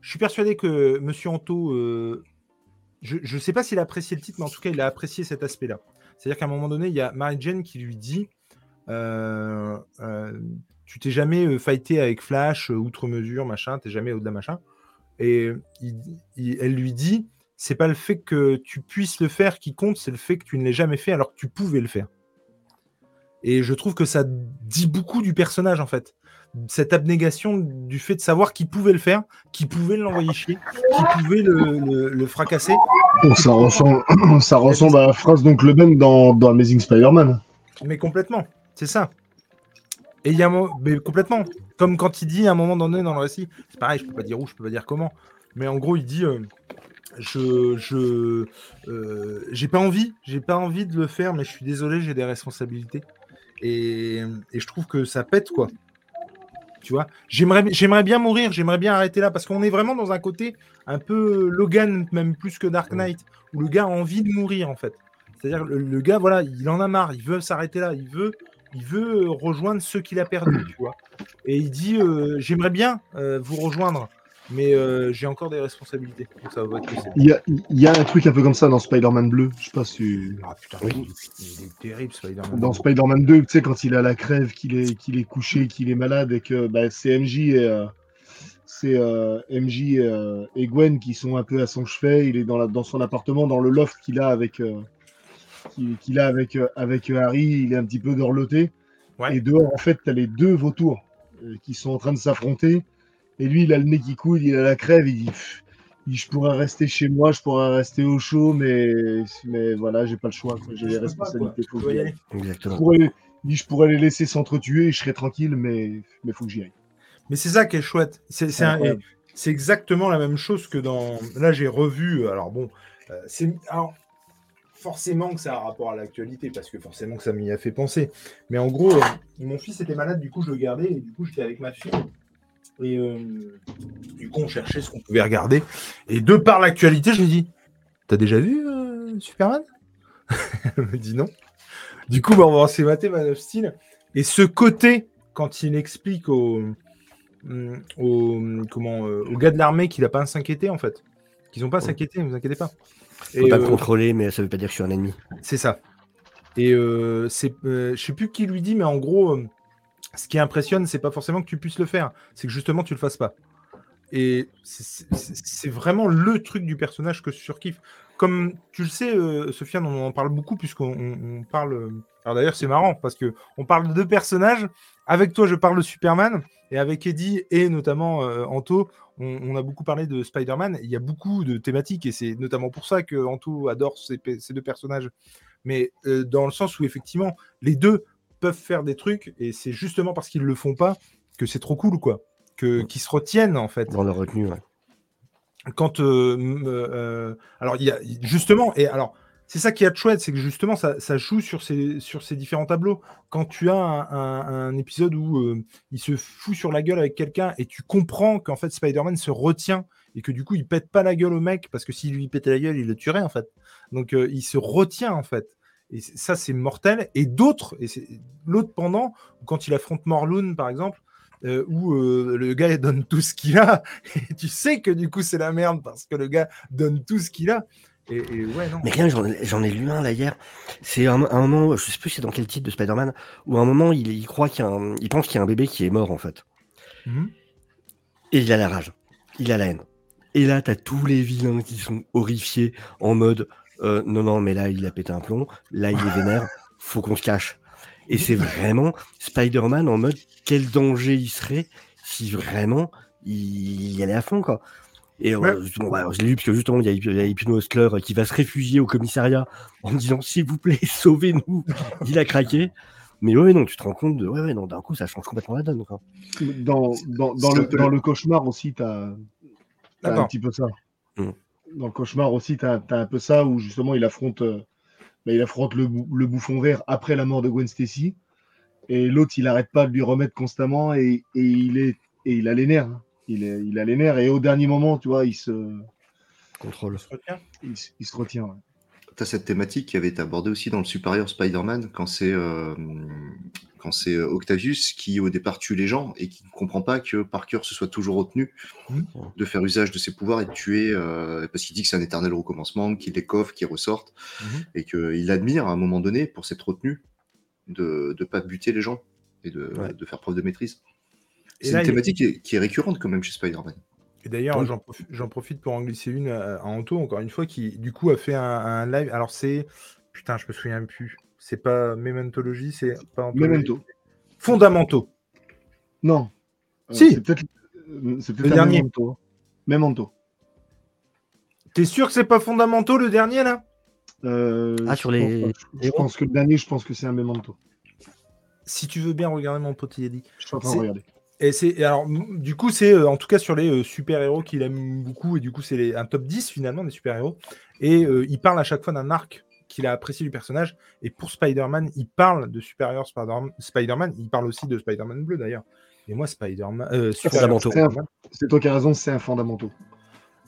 je suis persuadé que Monsieur Anto, euh, je ne sais pas s'il a apprécié le titre, mais en tout cas, il a apprécié cet aspect-là. C'est-à-dire qu'à un moment donné, il y a Mary Jane qui lui dit, euh, tu t'es jamais fighté avec Flash, outre mesure, machin, t'es jamais au-delà, machin. Et elle lui dit, c'est pas le fait que tu puisses le faire qui compte, c'est le fait que tu ne l'aies jamais fait alors que tu pouvais le faire. Et je trouve que ça dit beaucoup du personnage, en fait. Cette abnégation du fait de savoir qu'il pouvait le faire, qu'il pouvait l'envoyer chier, qu'il pouvait le, le, le fracasser. Bon, ça ressemble, [CLEARS THROAT] ça ressemble à la phrase donc le même dans, dans Amazing Spider-Man. Mais complètement, c'est ça. Et il y a un mais complètement. Comme quand il dit à un moment donné dans le récit, c'est pareil, je peux pas dire où, je peux pas dire comment. Mais en gros, il dit euh, je je euh, j'ai pas envie, j'ai pas envie de le faire, mais je suis désolé, j'ai des responsabilités. Et, et, je trouve que ça pète, quoi. Tu vois J'aimerais bien mourir, j'aimerais bien arrêter là, parce qu'on est vraiment dans un côté un peu Logan, même plus que Dark Knight, où le gars a envie de mourir, en fait. C'est-à-dire, le, le, gars, voilà, il en a marre, il veut s'arrêter là, il veut il veut rejoindre ceux qu'il a perdus, tu vois. Et il dit euh, J'aimerais bien euh, vous rejoindre, mais euh, j'ai encore des responsabilités. Donc ça va être possible. Il y a, il y a un truc un peu comme ça dans Spider-Man bleu. Je sais pas si. Ah putain, il, il est terrible, Spider-Man. Dans Spider-Man 2, tu sais, quand il a la crève, qu'il est, qu'il est couché, qu'il est malade et que bah, c'est MJ et, euh, c'est, euh, MJ et Gwen qui sont un peu à son chevet. Il est dans, la, dans son appartement, dans le loft qu'il a avec, qu'il, a avec, avec Harry. Il est un petit peu dorloté. Ouais. Et dehors, en fait, tu as les deux vautours qui sont en train de s'affronter. Et lui, il a le nez qui coule, il a la crève. Il dit Je pourrais rester chez moi, je pourrais rester au chaud, mais, mais voilà, j'ai pas le choix. J'ai les responsabilités. faut que aille. aller. Je Exactement. pourrais, je pourrais les laisser s'entretuer et je serais tranquille, mais il faut que j'y aille. Mais c'est ça qui est chouette. C'est, exactement la même chose que dans. Là, j'ai revu. Alors bon, euh, c'est. Alors, forcément que ça a un rapport à l'actualité, parce que forcément que ça m'y a fait penser. Mais en gros, euh, mon fils était malade, du coup, je le gardais, et du coup, j'étais avec ma fille. Et euh, du coup, on cherchait ce qu'on pouvait regarder. Et de par l'actualité, je lui dis T'as déjà vu euh, Superman? [LAUGHS] Elle me dit non. Du coup, bah, on va se mater Man of Steel. Et ce côté, quand il explique au, au, comment, euh, aux gars de l'armée qu'il n'a pas à s'inquiéter, en fait. Qu'ils n'ont pas à s'inquiéter, ne vous inquiétez pas. Faut Et, pas me euh, contrôler, mais ça veut pas dire que je suis un ennemi. c'est ça. Et euh, c'est, euh, je sais plus qui lui dit, mais en gros, ce qui impressionne, c'est pas forcément que tu puisses le faire, c'est que justement tu le fasses pas. Et c'est- vraiment le truc du personnage que je surkiffe. Comme tu le sais, euh, Sofiane, on en parle beaucoup puisqu'on on- on parle. euh, Alors d'ailleurs, c'est marrant parce que on parle de deux personnages. Avec toi, je parle de Superman, et avec Eddie et notamment euh, Anto, on, a beaucoup parlé de Spider-Man. Il y a beaucoup de thématiques et c'est notamment pour ça que Anto adore ces, ces deux personnages. Mais dans le sens où effectivement, les deux peuvent faire des trucs et c'est justement parce qu'ils le font pas que c'est trop cool, quoi. Que, qu'ils se retiennent en fait. Dans leur retenue, ouais. quand euh, euh, alors il y a justement et alors c'est ça qui est chouette c'est que justement ça, ça joue sur ces sur ces différents tableaux. Quand tu as un, un- un épisode où euh, il se fout sur la gueule avec quelqu'un et tu comprends qu'en fait Spider-Man se retient et que du coup il pète pas la gueule au mec parce que s'il lui pétait la gueule il le tuerait en fait. Donc il se retient en fait et ça c'est mortel et d'autres et c'est l'autre pendant quand il affronte Morlun par exemple euh, où euh, le gars donne tout ce qu'il a [LAUGHS] et tu sais que du coup c'est la merde parce que le gars donne tout ce qu'il a. Et, et ouais, non. Mais rien, j'en ai, lu un là hier. C'est un, un moment, je sais plus c'est dans quel titre de Spider-Man, où à un moment il, il croit qu'il y a un, il pense qu'il y a un bébé qui est mort en fait. Mhm. Et il a la rage, il a la haine. Et là, t'as tous les vilains qui sont horrifiés en mode euh, non, non, mais là il a pété un plomb, là il est vénère, faut qu'on se cache. Et c'est vraiment Spider-Man en mode quel danger il serait si vraiment il y allait à fond quoi. Et euh, Ouais. justement, bah, je l'ai lu parce que justement il y a, il Hypno Hustler qui va se réfugier au commissariat en disant s'il vous plaît [LAUGHS] sauvez-nous, il a craqué. Mais ouais, non, tu te rends compte de ouais, ouais, non, d'un coup ça change complètement la donne. Quoi. Dans, dans, le, dans le cauchemar aussi, tu as, un petit peu ça. Mm. Dans le cauchemar aussi, tu as, un peu ça où justement il affronte, euh, bah, il affronte le, bou- le bouffon vert après la mort de Gwen Stacy. Et l'autre, il arrête pas de lui remettre constamment et, et il, est, et il a les nerfs. hein. Il, est, il a les nerfs et au dernier moment, tu vois, il se, Contrôle. Se retient. il, se- il se retient. ouais. Tu as cette thématique qui avait été abordée aussi dans le Superior Spider-Man quand c'est euh, quand c'est euh, Octavius qui au départ tue les gens et qui ne comprend pas que Parker se soit toujours retenu de faire usage de ses pouvoirs et de tuer euh, parce qu'il dit que c'est un éternel recommencement, qu'il les coffre, qu'il ressorte Mhm. et qu'il admire à un moment donné pour cette retenue de ne pas buter les gens et de, Ouais. de faire preuve de maîtrise. C'est une il- thématique qui est, qui est récurrente quand même chez Spider-Man. Et d'ailleurs, j'en profi- j'en profite pour en glisser une à, à Anto, encore une fois, qui du coup a fait un, un live. Alors c'est. Putain, je me souviens plus. C'est pas Mementologie, c'est pas. Memento. Fondamentaux. Non. Euh, Si. C'est peut-être euh, c'est Le un dernier. Memento. Memento. T'es sûr que c'est pas Fondamentaux le dernier là? Euh, Ah, sur je les pense pas. Je, pense que le dernier, je pense que c'est un Memento. Si tu veux bien regarder mon pote Yedi. Je suis en train de C'est- regarder. Et c'est et alors du coup c'est euh, en tout cas sur les super héros qu'il aime beaucoup et du coup c'est un top 10 finalement des super héros et euh, il parle à chaque fois d'un arc qu'il a apprécié du personnage et pour Spider-Man il parle de supérieur Spider- Spider-Man il parle aussi de Spider-Man bleu d'ailleurs et moi Spider-Man euh, C'est toi qui as raison, c'est un fondamental.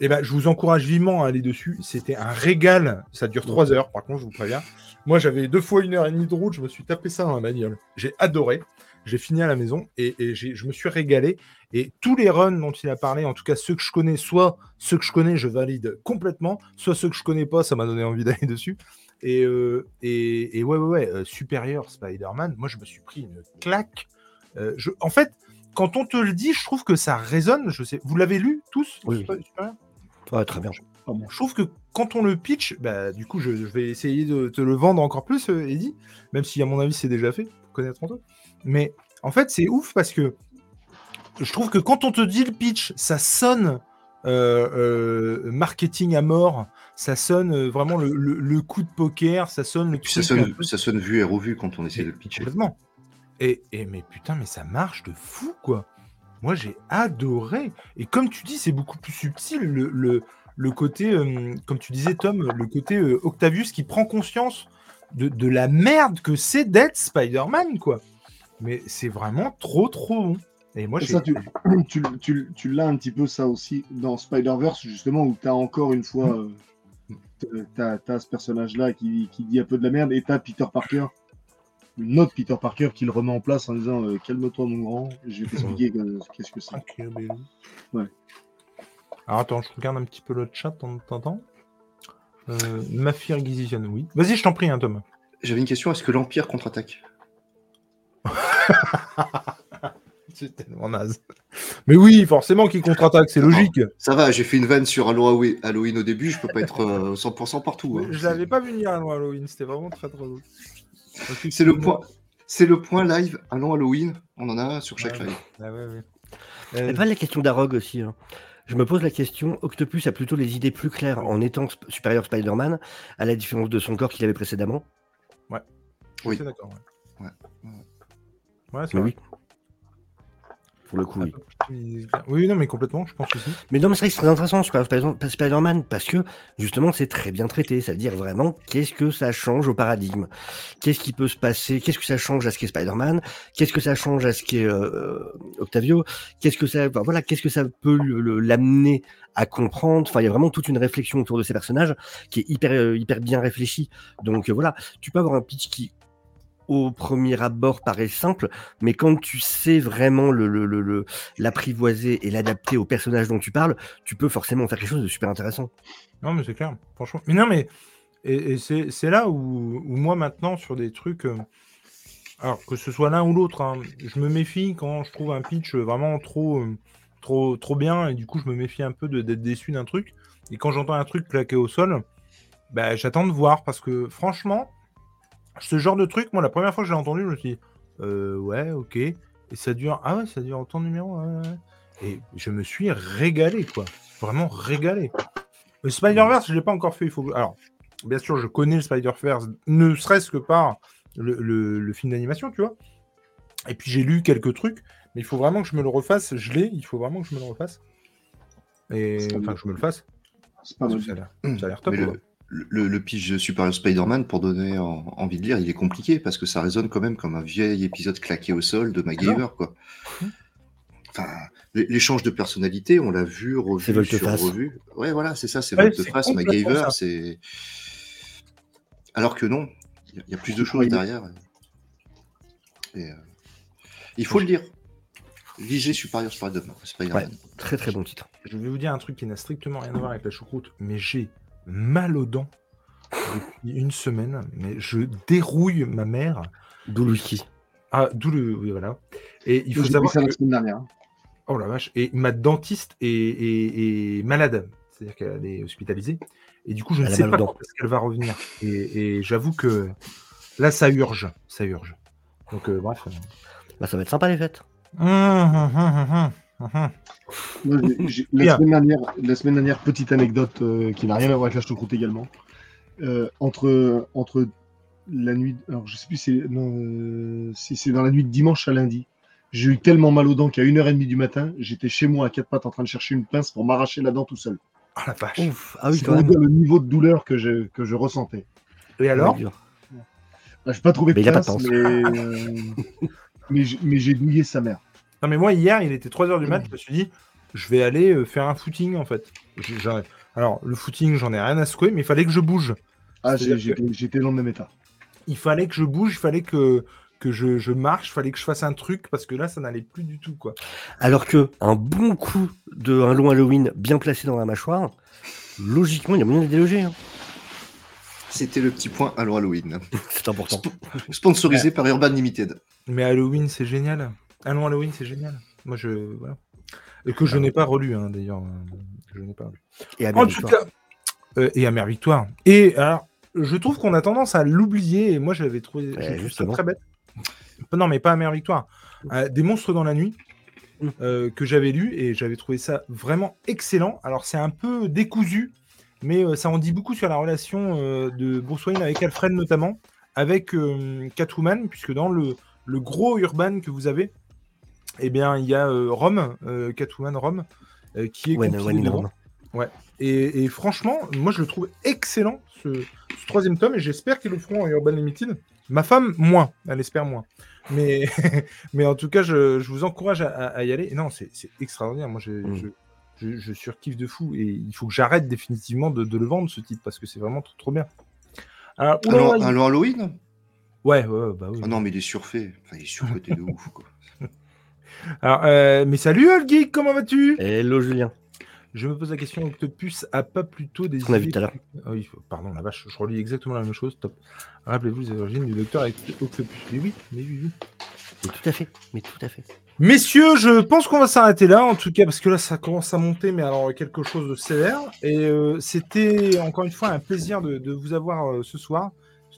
Eh ben, je vous encourage vivement à aller dessus. C'était un régal. Ça dure trois heures, par contre, je vous préviens. Moi, j'avais deux fois une heure et demie de route. Je me suis tapé ça dans la bagnole. J'ai adoré. J'ai fini à la maison et, je me suis régalé. Et tous les runs dont il a parlé, en tout cas ceux que je connais, soit ceux que je connais, je valide complètement, soit ceux que je connais pas, ça m'a donné envie [LAUGHS] d'aller dessus. Et, euh, et, et ouais, ouais, ouais, euh, supérieur Spider-Man, moi je me suis pris une claque. Euh, je, en fait, quand on te le dit, je trouve que ça résonne. Je sais, vous l'avez lu tous Oui, Super- Ouais, très bien. je trouve que quand on le pitch, bah, du coup, je, je vais essayer de te le vendre encore plus, Eddie, même si à mon avis c'est déjà fait, pour connaître Anto. Mais en fait, c'est ouf parce que je trouve que quand on te dit le pitch, ça sonne euh, euh, marketing à mort, ça sonne euh, vraiment le, le- le coup de poker, ça sonne le Puis ça sonne, peu- ça sonne vu et revu quand on essaie de le pitcher. Complètement. Et, et mais putain, mais ça marche de fou, quoi. Moi, j'ai adoré. Et comme tu dis, c'est beaucoup plus subtil, le, le, le côté, euh, comme tu disais, Tom, le côté Octavius qui prend conscience de, de la merde que c'est d'être Spider-Man, quoi. Mais c'est vraiment trop, trop bon. Et moi, ça, tu, [CLEARS THROAT] tu, tu, tu l'as un petit peu ça aussi dans Spider-Verse, justement, où tu as encore une fois euh, t'as, t'as ce personnage-là qui, qui dit un peu de la merde, et t'as Peter Parker, une autre Peter Parker qui le remet en place en disant euh, Calme-toi, mon grand, je vais t'expliquer euh, qu'est-ce que c'est. Ok, mais- Ouais. Alors attends, je regarde un petit peu le chat en t'entendant. Euh, Mafia Inquisition, oui. Vas-y, je t'en prie, hein, Tom. J'avais une question est-ce que l'Empire contre-attaque? [LAUGHS] C'est tellement naze. Mais oui, forcément qu'il contre-attaque, c'est logique. Ça va, j'ai fait une vanne sur Halloween, Halloween au début, je peux pas être euh, 100% partout. hein. Je l'avais pas vu venir à Halloween, c'était vraiment très drôle. C'est le point. C'est le point live. Allons Halloween, on en a sur chaque Ouais, live. Ah ouais, ouais. Et Euh, pas la question d'Arog aussi. hein. Je me pose la question, Octopus a plutôt les idées plus claires en étant sp- supérieur Spider-Man, à la différence de son corps qu'il avait précédemment? je oui. d'accord. Ouais, Ouais. C'est oui. Pour le coup, oui. Oui, non, mais complètement, je pense aussi. Mais non, mais c'est vrai que c'est très intéressant, Spider- Spider- Spider-Man, parce que justement, c'est très bien traité. C'est-à-dire vraiment, qu'est-ce que ça change au paradigme? Qu'est-ce qui peut se passer? Qu'est-ce que ça change à ce qu'est Spider-Man? Qu'est-ce que ça change à ce qu'est euh, Octavio? Qu'est-ce que ça, enfin, voilà, qu'est-ce que ça peut l'amener à comprendre? Enfin, il y a vraiment toute une réflexion autour de ces personnages qui est hyper, euh, hyper bien réfléchie. Donc euh, voilà, tu peux avoir un pitch qui au premier abord paraît simple, mais quand tu sais vraiment l'apprivoiser et l'adapter au personnage dont tu parles, tu peux forcément faire quelque chose de super intéressant. Non, mais c'est clair, franchement. Mais non, mais. Et, c'est là où, moi, maintenant, sur des trucs. euh, Alors, que ce soit l'un ou l'autre, hein, je me méfie quand je trouve un pitch vraiment trop, euh, trop, trop bien, et du coup, je me méfie un peu d'être déçu d'un truc. Et quand j'entends un truc claqué au sol, bah, j'attends de voir, parce que franchement, ce genre de truc, moi, la première fois que je l'ai entendu, je me suis dit, euh, ouais, ok. Et ça dure. Ah ouais, ça dure autant de numéros. ouais, ouais. Et je me suis régalé, quoi. Vraiment régalé. Le Spider-Verse, je ne l'ai pas encore fait. Il faut... Alors, bien sûr, je connais le Spider-Verse, ne serait-ce que par le, le- le film d'animation, tu vois. Et puis j'ai lu quelques trucs, mais il faut vraiment que je me le refasse. Je l'ai, il faut vraiment que je me le refasse. Et enfin, que je me le fasse. C'est pas ça a l'air- top. Mais le, le, le pitch de Super Spider-Man, pour donner en- envie de lire, il est compliqué parce que ça résonne quand même comme un vieil épisode claqué au sol de MacGyver. Quoi. Enfin, l'é- l'échange de personnalité, on l'a vu, revu, C'est Volte-Face. sur revu. Ouais, voilà, c'est ça, c'est Ouais, complètement MacGyver, c'est. Alors que non, il y a- il y, a plus de choses derrière. Et, euh, il faut le lire. Lisez Superior Spider-Man. Spider-Man. Très très bon titre. Je vais vous dire un truc qui n'a strictement rien à voir avec la choucroute, mais j'ai mal aux dents depuis une semaine. Mais je dérouille ma mère. D'où le whisky. Ah, d'où le. Oui, voilà. Et il faut savoir ça que... la semaine dernière. Oh la vache. Et ma dentiste est, est- est malade. C'est-à-dire qu'elle est hospitalisée. Et du coup, je ne Elle a sais pas quand est-ce qu'elle va revenir. Et, et j'avoue que là, ça urge. Ça urge. Donc, euh, bref. Bah, ça va être sympa les fêtes. Hum, hum, hum, la, semaine dernière, la semaine dernière, petite anecdote euh, qui n'a rien à voir avec la choucroute également. Euh, entre, entre la nuit, alors je sais plus si, euh, si c'est dans la nuit de dimanche à lundi, j'ai eu tellement mal aux dents qu'à 1h30 du matin, j'étais chez moi à quatre pattes en train de chercher une pince pour m'arracher la dent tout seul. Ah la vache. Ouf. Ah oui, c'est le niveau de douleur que je, que je ressentais. Et alors? Ouais. Bah, j'ai pas trouvé de Mais il a pas de pince, euh, [LAUGHS] mais j'ai douillé sa mère. Non, mais moi, hier, il était 3h du mat. Je me suis dit, je vais aller euh, faire un footing en fait. J'en Alors, le footing, j'en ai rien à secouer, mais il fallait que je bouge. Ah, C'est-à-dire j'étais j'étais dans le même état. Il fallait que je bouge, il fallait que, que je, je marche, il fallait que je fasse un truc, parce que là, ça n'allait plus du tout, quoi. Alors que un bon coup de un long Halloween bien placé dans la mâchoire, logiquement, il y a moyen de déloger. hein. C'était le petit point Halo Halloween. [LAUGHS] C'est important. Sp- Sponsorisé par Urban Limited. Mais Halloween, c'est génial. Ah non, Halloween, c'est génial. Moi, je. Voilà. Et que je n'ai pas relu, hein, d'ailleurs. euh, Je n'ai pas relu. Et à En tout cas, euh, et Amère Victoire. Et alors, je trouve qu'on a tendance à l'oublier. Et moi, je l'avais trouvé, justement. très bête. Non, mais pas Amère Victoire. Euh, des monstres dans la nuit Mm. euh, que j'avais lu et j'avais trouvé ça vraiment excellent. Alors, c'est un peu décousu, mais euh, ça en dit beaucoup sur la relation euh, de Bruce Wayne avec Alfred, notamment, avec euh, Catwoman, puisque dans le, le gros urban que vous avez, eh bien, il y a euh, Rome, euh, Catwoman Rome, euh, qui est Ouais, ouais, énorme. Et, et franchement, moi je le trouve excellent ce, ce troisième tome et j'espère qu'ils le feront en Urban Limited. Ma femme, moins, elle espère moins. Mais, [LAUGHS] mais en tout cas, je, je vous encourage à, à- à y aller. Et non, c'est c'est extraordinaire. Moi, je, Mm. je, je, je surkiffe de fou et il faut que j'arrête définitivement de, de le vendre ce titre parce que c'est vraiment trop, trop bien. Alors, Halo Halloween? Ouais, ouais, ouais, bah oui. Ah non, mais il est surfait. Enfin, il est surcoté de ouf. Quoi. Alors, euh, mais salut, Olgeek, comment vas-tu? Hello Julien. Je me pose la question, Octopus a pas plutôt des qu'on a vu tout à l'heure. Ah oui, pardon, la vache, je relis exactement la même chose, top. Rappelez-vous les origines du docteur avec Octopus. Mais oui, mais oui, oui. Mais tout à fait. Mais tout à fait. Messieurs, je pense qu'on va s'arrêter là, en tout cas, parce que là, ça commence à monter, mais alors quelque chose de sévère. Et euh, c'était encore une fois un plaisir de, de vous avoir euh, ce soir.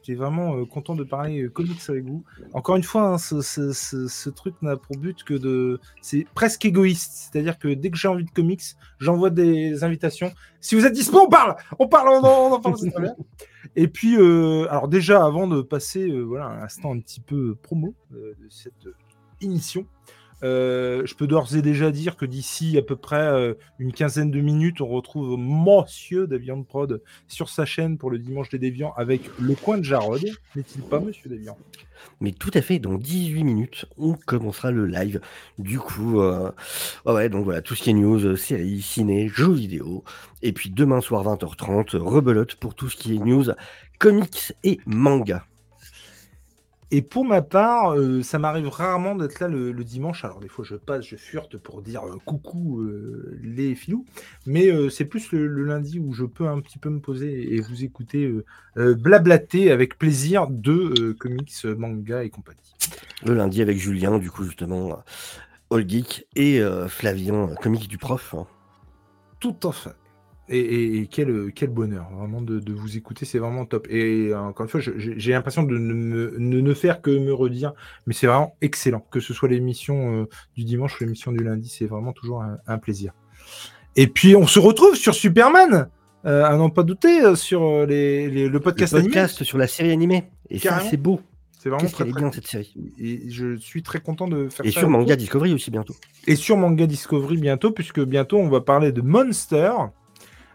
J'étais vraiment euh, content de parler euh, comics avec vous. Encore une fois, hein, ce, truc n'a pour but que de. C'est presque égoïste. C'est-à-dire que dès que j'ai envie de comics, j'envoie des invitations. Si vous êtes dispo, on parle On parle, on en, parle. Et puis, euh, alors déjà, avant de passer voilà, un instant un petit peu promo de cette émission, euh, je peux d'ores et déjà dire que d'ici à peu près euh, une quinzaine de minutes, on retrouve Monsieur Davian Prod sur sa chaîne pour le Dimanche des Déviants avec le coin de Jarod. N'est-il pas, Monsieur Davian Mais tout à fait, dans 18 minutes, on commencera le live. Du coup, euh, ouais, ouais, donc voilà, tout ce qui est news, séries, ciné, jeux vidéo. Et puis demain soir, 20h30, rebelote pour tout ce qui est news, comics et manga. Et pour ma part, euh, ça m'arrive rarement d'être là le, le dimanche. Alors des fois, je passe, je furete pour dire euh, coucou euh, les filous. Mais c'est plus le, le lundi où je peux un petit peu me poser et vous écouter blablater avec plaisir de comics, manga et compagnie. Le lundi avec Julien, du coup, justement, All Geek et Flavien, comique du prof. hein. Tout à fait. Et, et- et quel, euh, quel bonheur, vraiment, de, de vous écouter, c'est vraiment top. Et euh, encore une fois, j'ai l'impression de ne, me- ne, ne faire que me redire, mais c'est vraiment excellent. Que ce soit l'émission euh, du dimanche ou l'émission du lundi, c'est vraiment toujours un, un plaisir. Et puis, on se retrouve sur Superman, euh, à n'en pas douter, sur les, les- le Le podcast, podcast animé. sur la série animée. Et ça, c'est beau. C'est vraiment très, bien, cette série. Et je suis très content de faire Et ça. sur avec Manga. Discovery aussi, bientôt. et sur Manga Discovery bientôt, puisque bientôt on va parler de Monster.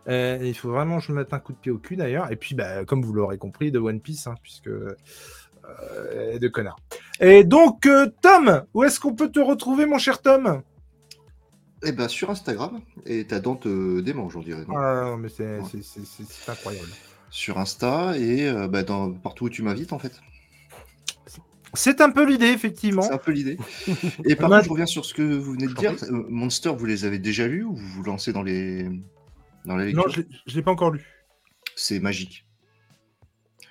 Euh, il faut vraiment que je me mette un coup de pied au cul d'ailleurs. Et puis, bah, comme vous l'aurez compris, de One Piece, hein, puisque. euh, de connard. Et donc, euh, Tom, où est-ce qu'on peut te retrouver, mon cher Tom? Eh ben, sur Instagram, et ta dent te démange, on dirait. non? Ah, mais c'est Ouais. incroyable. Sur Insta et euh, bah, dans, partout où tu m'invites, en fait. C'est un peu l'idée, effectivement. C'est un peu l'idée. [LAUGHS] Et par contre, je reviens sur ce que vous venez de dire. Euh, Monster, vous les avez déjà lus ou vous vous lancez dans les dans la lecture Non, je ne l'ai pas encore lu. C'est magique.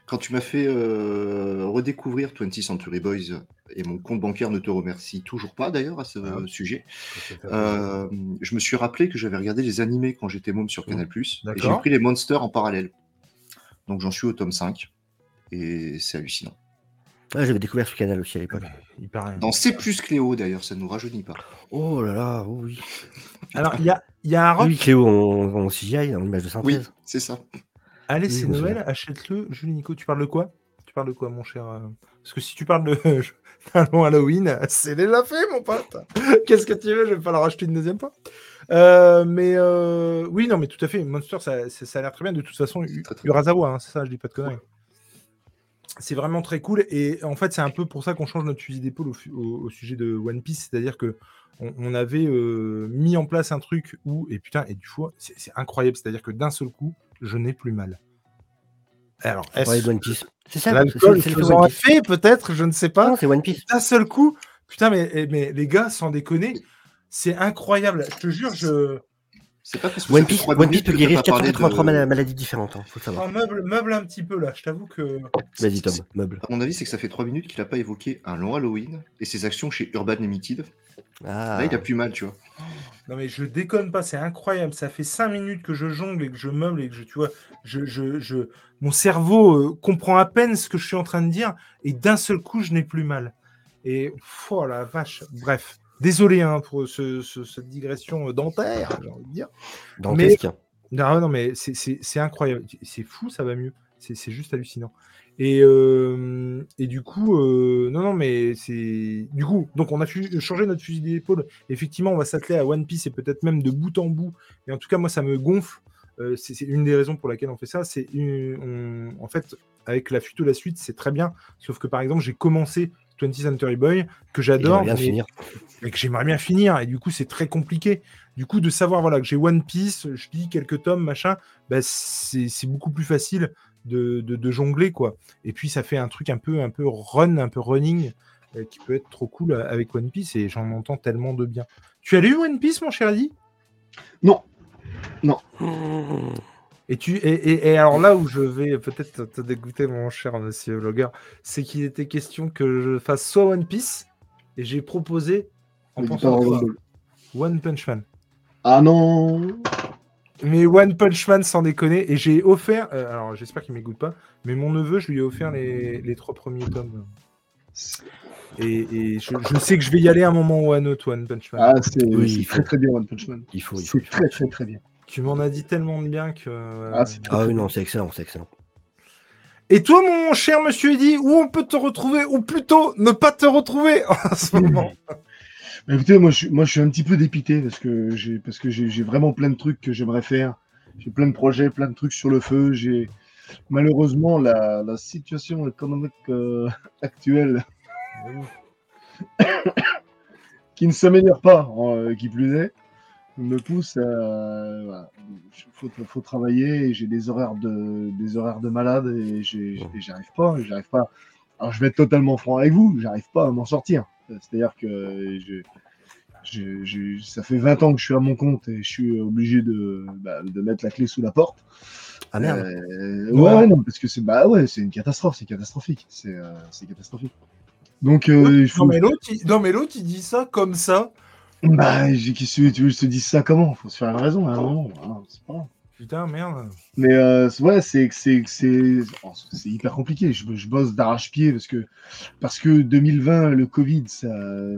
Quand tu m'as fait euh, redécouvrir 20th Century Boys, et mon compte bancaire ne te remercie toujours pas d'ailleurs à ce Ah. sujet, euh, je me suis rappelé que j'avais regardé les animés quand j'étais môme sur Canal+, et j'ai pris les Monsters en parallèle. Donc j'en suis au tome 5, et c'est hallucinant. Ah, J'avais découvert ce canal aussi à l'époque. Dans C plus Cléo d'ailleurs, ça ne nous rajeunit pas. Oh là là, oh oui. Alors, il y a, il y a un rock. Oui, Cléo en, en CGI, en image de synthèse. Oui, c'est ça. Allez, Oui, c'est Noël, achète-le. Julie Nico, tu parles de quoi? Tu parles de quoi, mon cher euh, Parce que si tu parles de [LAUGHS] Halloween, [LAUGHS] c'est déjà fait, mon pote. [LAUGHS] Qu'est-ce que tu veux? Je vais pas le racheter une deuxième fois. Euh, mais euh, oui, non, mais tout à fait. Monster, ça, ça, ça a l'air très bien. De toute façon, Urasawa, hein, c'est ça, je dis pas de conneries. C'est vraiment très cool. Et en fait, c'est un peu pour ça qu'on change notre fusil d'épaule au, fu- au- au sujet de One Piece. C'est-à-dire que on, on avait euh, mis en place un truc où, et putain, et du coup, c'est incroyable. C'est-à-dire que d'un seul coup, je n'ai plus mal. Alors, Ouais, One Piece. C'est ça, l'alcool a Piece. fait, peut-être, je ne sais pas. C'est One Piece. D'un seul coup, putain, mais, mais les gars, sans déconner, c'est incroyable. Je te jure, je. C'est pas parce que One ça fait Piece, One Piece minutes peut guérir t'as pas parlé 483 de- mal- maladies différentes, hein, faut le savoir. Un meuble, meuble un petit peu là. Je t'avoue que. Vas-y Tom, meuble. À mon avis, c'est que ça fait trois minutes qu'il a pas évoqué un long Halloween et ses actions chez Urban Limited. Ah, Là, il a plus mal, tu vois. Non mais je déconne pas, c'est incroyable. Ça fait cinq minutes que je jongle et que je meuble et que je, tu vois, je, je, je- mon cerveau euh, comprend à peine ce que je suis en train de dire et d'un seul coup, je n'ai plus mal. Et oh la vache. Bref, désolé hein, pour ce- ce- cette digression dentaire, j'ai envie de dire. dantesque. Non, non, mais c'est- incroyable. C'est fou, ça va mieux. C'est juste hallucinant. Et, euh, et du coup, euh, non, non, mais c'est. Du coup, donc on a changé notre fusil d'épaule. Effectivement, on va s'atteler à One Piece et peut-être même de bout en bout. Et en tout cas, moi, ça me gonfle. Euh, c'est c'est une des raisons pour laquelle on fait ça. C'est une- on- en fait, avec la fuite ou la suite, c'est très bien. Sauf que par exemple, j'ai commencé 20th Century Boy, que j'adore. mais- finir. et que j'aimerais bien finir. Et du coup, c'est très compliqué. Du coup, de savoir voilà, que j'ai One Piece, je lis quelques tomes, machin, bah, c'est c'est beaucoup plus facile de, de- de jongler. quoi. Et puis, ça fait un truc un peu, un peu run, un peu running, euh, qui peut être trop cool euh, avec One Piece. Et j'en entends tellement de bien. Tu as lu One Piece, mon cher Adi? Non. Et, tu, et, et- et alors là où je vais peut-être te dégoûter, mon cher monsieur Logger, c'est qu'il était question que je fasse soit One Piece, et j'ai proposé, en Mais pensant toi. One Punch Man. Ah non Mais One Punch Man sans déconner. Et j'ai offert, euh, alors j'espère qu'il m'écoute pas, mais mon neveu, je lui ai offert les, les trois premiers tomes. Et, et je, je sais que je vais y aller à un moment ou à un autre, One Punch Man. Ah, c'est Oui, très très bien One Punch Man. Il faut, il faut. C'est très très très bien. Tu m'en as dit tellement de bien que. euh, Ah, Ah oui, non, c'est excellent, c'est excellent. Et toi, mon cher monsieur Eddy, où on peut te retrouver, ou plutôt ne pas te retrouver [LAUGHS] en ce moment? Bah, Écoutez, moi je, suis- moi je suis un petit peu dépité parce que j'ai parce que j'ai j'ai vraiment plein de trucs que j'aimerais faire. J'ai plein de projets, plein de trucs sur le feu. J'ai malheureusement la, la situation économique euh, [LAUGHS] actuelle [COUGHS] qui ne s'améliore pas, euh, qui plus est, me pousse à voilà. faut, faut travailler et j'ai des horaires de des horaires de malade et j'arrive pas, j'arrive pas. Alors je vais être totalement franc avec vous, j'arrive pas à m'en sortir. C'est-à-dire que je, je- je- ça fait 20 ans que je suis à mon compte et je suis obligé de, bah, de mettre la clé sous la porte. Ah merde. Euh, ouais, ouais, non, parce que c'est bah ouais, c'est une catastrophe, c'est catastrophique, c'est euh, catastrophique. Donc euh, il faut, non, mais l'autre, il... non, mais l'autre, il dit ça comme ça. Bah, j'ai qui tu veux que je te dise ça comment? Faut se faire une raison à un moment. voilà, c'est pas grave. Putain, merde. Mais euh, ouais, c'est c'est c'est oh, c'est hyper compliqué. Je, je bosse d'arrache-pied parce que parce que 2020 le Covid ça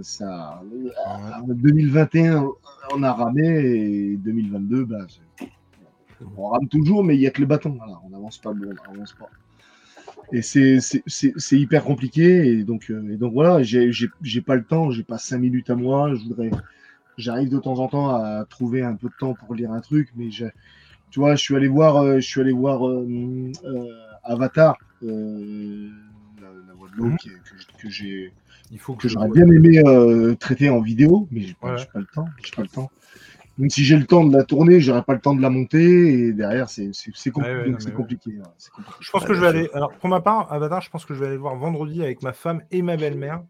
ça Ah, 2021 on a ramé et 2022 bah c'est- on rame toujours mais il y a que le bâton. Voilà, on n'avance pas, bon, on avance pas. Et c'est c'est- c'est c'est hyper compliqué et donc euh, et donc voilà, j'ai j'ai j'ai pas le temps, j'ai pas cinq minutes à moi. Je voudrais j'arrive de temps en temps à trouver un peu de temps pour lire un truc, mais j'ai tu vois, je suis allé voir, euh, je suis allé voir euh, euh, Avatar, euh, la, la voix de l'eau Mhm. que, j'ai, Il faut que que je j'aurais bien aimé traiter en vidéo, mais j'ai pas, Ouais. j'ai pas le temps, j'ai pas le temps. Même si j'ai le temps de la tourner, j'aurais pas le temps de la monter et derrière c'est compli- Ouais, ouais, ouais. compliqué. Je pense que je vais aller. Alors, pour ma part, Avatar, je pense que je vais aller le voir vendredi avec ma femme et ma belle-mère.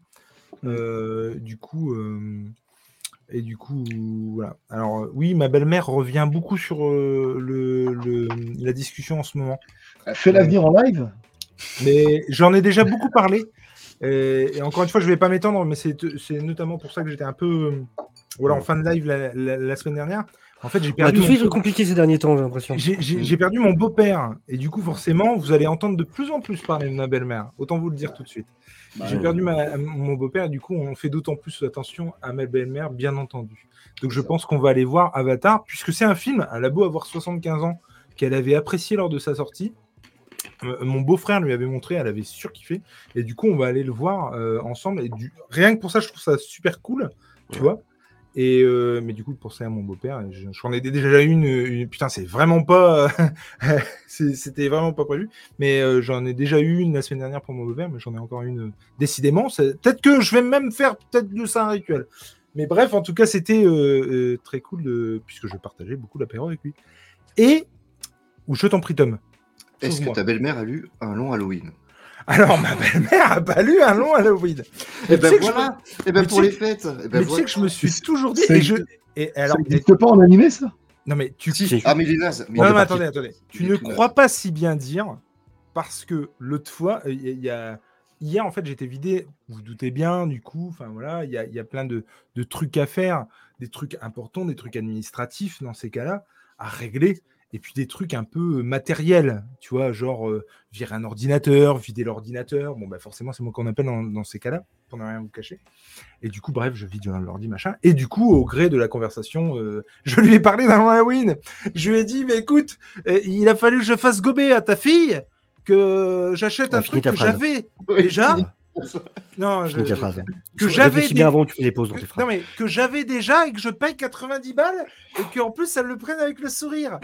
Euh, du coup. euh, Et du coup, voilà. Alors, euh, oui, ma belle-mère revient beaucoup sur euh, le, le- la discussion en ce moment. Fais l'avenir en live? Mais j'en ai déjà beaucoup parlé. Et, et encore une fois, je vais pas m'étendre, mais c'est c'est notamment pour ça que j'étais un peu euh, voilà, en fin de live la, la- la semaine dernière. En fait, j'ai perdu, tous mon- compliqués ces derniers temps, j'ai l'impression. j'ai- perdu mon beau-père. Et du coup, forcément, vous allez entendre de plus en plus parler de ma belle-mère. Autant vous le dire tout de suite. Bah, J'ai perdu ma- mon beau-père, et du coup, on fait d'autant plus attention à ma belle-mère, bien entendu. Donc, je pense qu'on va aller voir Avatar, puisque c'est un film, elle a beau avoir 75 ans, qu'elle avait apprécié lors de sa sortie. Euh, mon beau-frère lui avait montré, elle avait surkiffé. Et du coup, on va aller le voir euh, ensemble. Et du... rien que pour ça, je trouve ça super cool, tu vois. Et euh, mais du coup, pour ça à mon beau-père, je- j'en ai déjà une, une- Putain, c'est vraiment pas. [LAUGHS] C'était vraiment pas prévu. Mais euh, j'en ai déjà eu une la semaine dernière pour mon beau-père, mais j'en ai encore une euh, décidément. Peut-être que je vais même faire peut-être de ça un rituel. Mais bref, en tout cas, c'était euh, euh, très cool de... puisque je partageais beaucoup l'apéro avec lui. Et ou je t'en prie, Tom. Est-ce que ta belle-mère a lu un long Halloween? Alors, ma belle-mère a pas lu un long Halloween. Eh tu ben voilà mais Eh ben pour les fêtes eh ben mais tu sais que je me suis toujours dit. Et je... et alors, ça n'existe pas en animé, ça? Non mais tu Si. Ah, mais il est naze. Mais Non, mais parti. attendez, attendez. Tu ne crois pas si bien dire parce que l'autre fois, il y a- il y a... hier, en fait, j'étais vidé. Vous vous doutez bien, du coup. Enfin, voilà, il y a, il y a plein de, de trucs à faire, des trucs importants, des trucs administratifs dans ces cas-là à régler. Et puis des trucs un peu euh, matériels, tu vois, genre euh, virer un ordinateur, vider l'ordinateur. Bon, bah forcément, c'est moi qu'on appelle dans, dans ces cas-là, pour ne rien vous cacher. Et du coup, bref, je vide l'ordi, machin. Et du coup, au gré de la conversation, euh, [LAUGHS] je lui ai parlé d'un Halloween. Je lui ai dit, mais écoute, euh, il a fallu que je fasse gober à ta fille, que j'achète Ouais, un truc [LAUGHS] que j'avais déjà. Non, je- ta phrase. que j'avais des- bien avant, tu fais des pauses dans tes phrases. non mais que j'avais déjà et que je paye 90 balles et qu'en plus elle le prenne avec le sourire.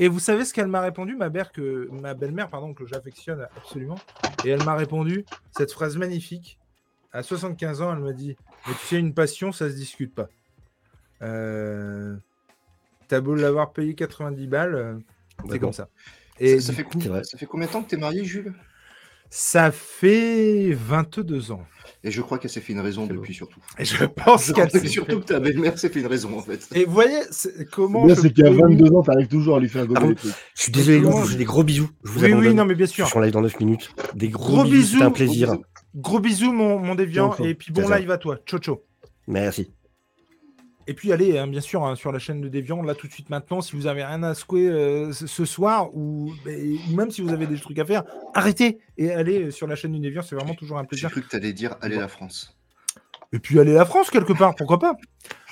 Et vous savez ce qu'elle m'a répondu, ma mère que ma belle-mère pardon que j'affectionne absolument? Et elle m'a répondu cette phrase magnifique. À 75 ans, elle m'a dit "Mais tu sais une passion, ça se discute pas. Euh... T'as beau l'avoir payé 90 balles, euh, c'est Bah comme bon. ça." Et ça, fait coup, ça fait combien de temps que t'es marié, Jules? Ça fait 22 ans. Et je crois qu'elle s'est fait une raison depuis, surtout. Et je pense Je qu'elle s'est surtout fait- que ta belle-mère s'est fait une raison, en fait. Et vous voyez c'est- comment je c'est qu'à peux- 22 ans, t'arrives toujours à lui faire gober Ah les trucs. Je suis désolé, Lou, je vous je- fais des gros bisous. Je vous Oui, oui, non, mais bien Je sûr. suis en live dans 9 minutes. Des gros, Gros bisous, c'était un plaisir. Gros bisous, mon, mon déviant. Et puis bon live à toi. Ciao, ciao. Merci. Et puis allez, hein, bien sûr, hein, sur la chaîne de Déviant, là tout de suite maintenant, si vous avez rien à secouer euh, ce soir, ou, et- ou même si vous avez des trucs à faire, arrêtez et allez euh, sur la chaîne du Déviant, c'est vraiment toujours un J'ai plaisir. cru que t'allais dire Allez la France. Et puis allez la France quelque part, pourquoi pas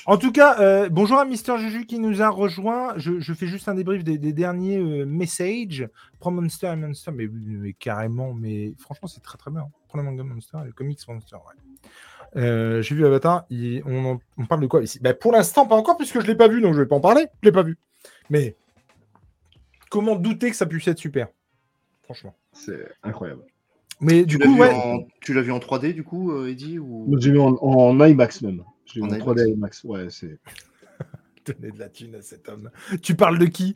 En tout cas, euh, bonjour à Mister Juju qui nous a rejoint. Je, je fais juste un débrief des, des derniers euh, messages. Prends Monster et Monster, mais, mais carrément, mais franchement, c'est très très bien. Prends le manga Monster et le comics Monster, ouais. Euh, J'ai vu Avatar, il- on, en- on parle de quoi ici? Bah, Pour l'instant, pas encore, puisque je l'ai pas vu, donc je vais pas en parler. Je l'ai pas vu. Mais comment douter que ça puisse être super? Franchement. C'est incroyable. Mais Tu du l'as coup, vu, ouais. en... tu l'as vu en 3D, du coup, euh, Eddie ou... J'ai vu en, en IMAX même. J'ai vu En en IMAX. 3D IMAX. Ouais, c'est. [LAUGHS] Donner de la thune à cet homme. Tu parles de qui?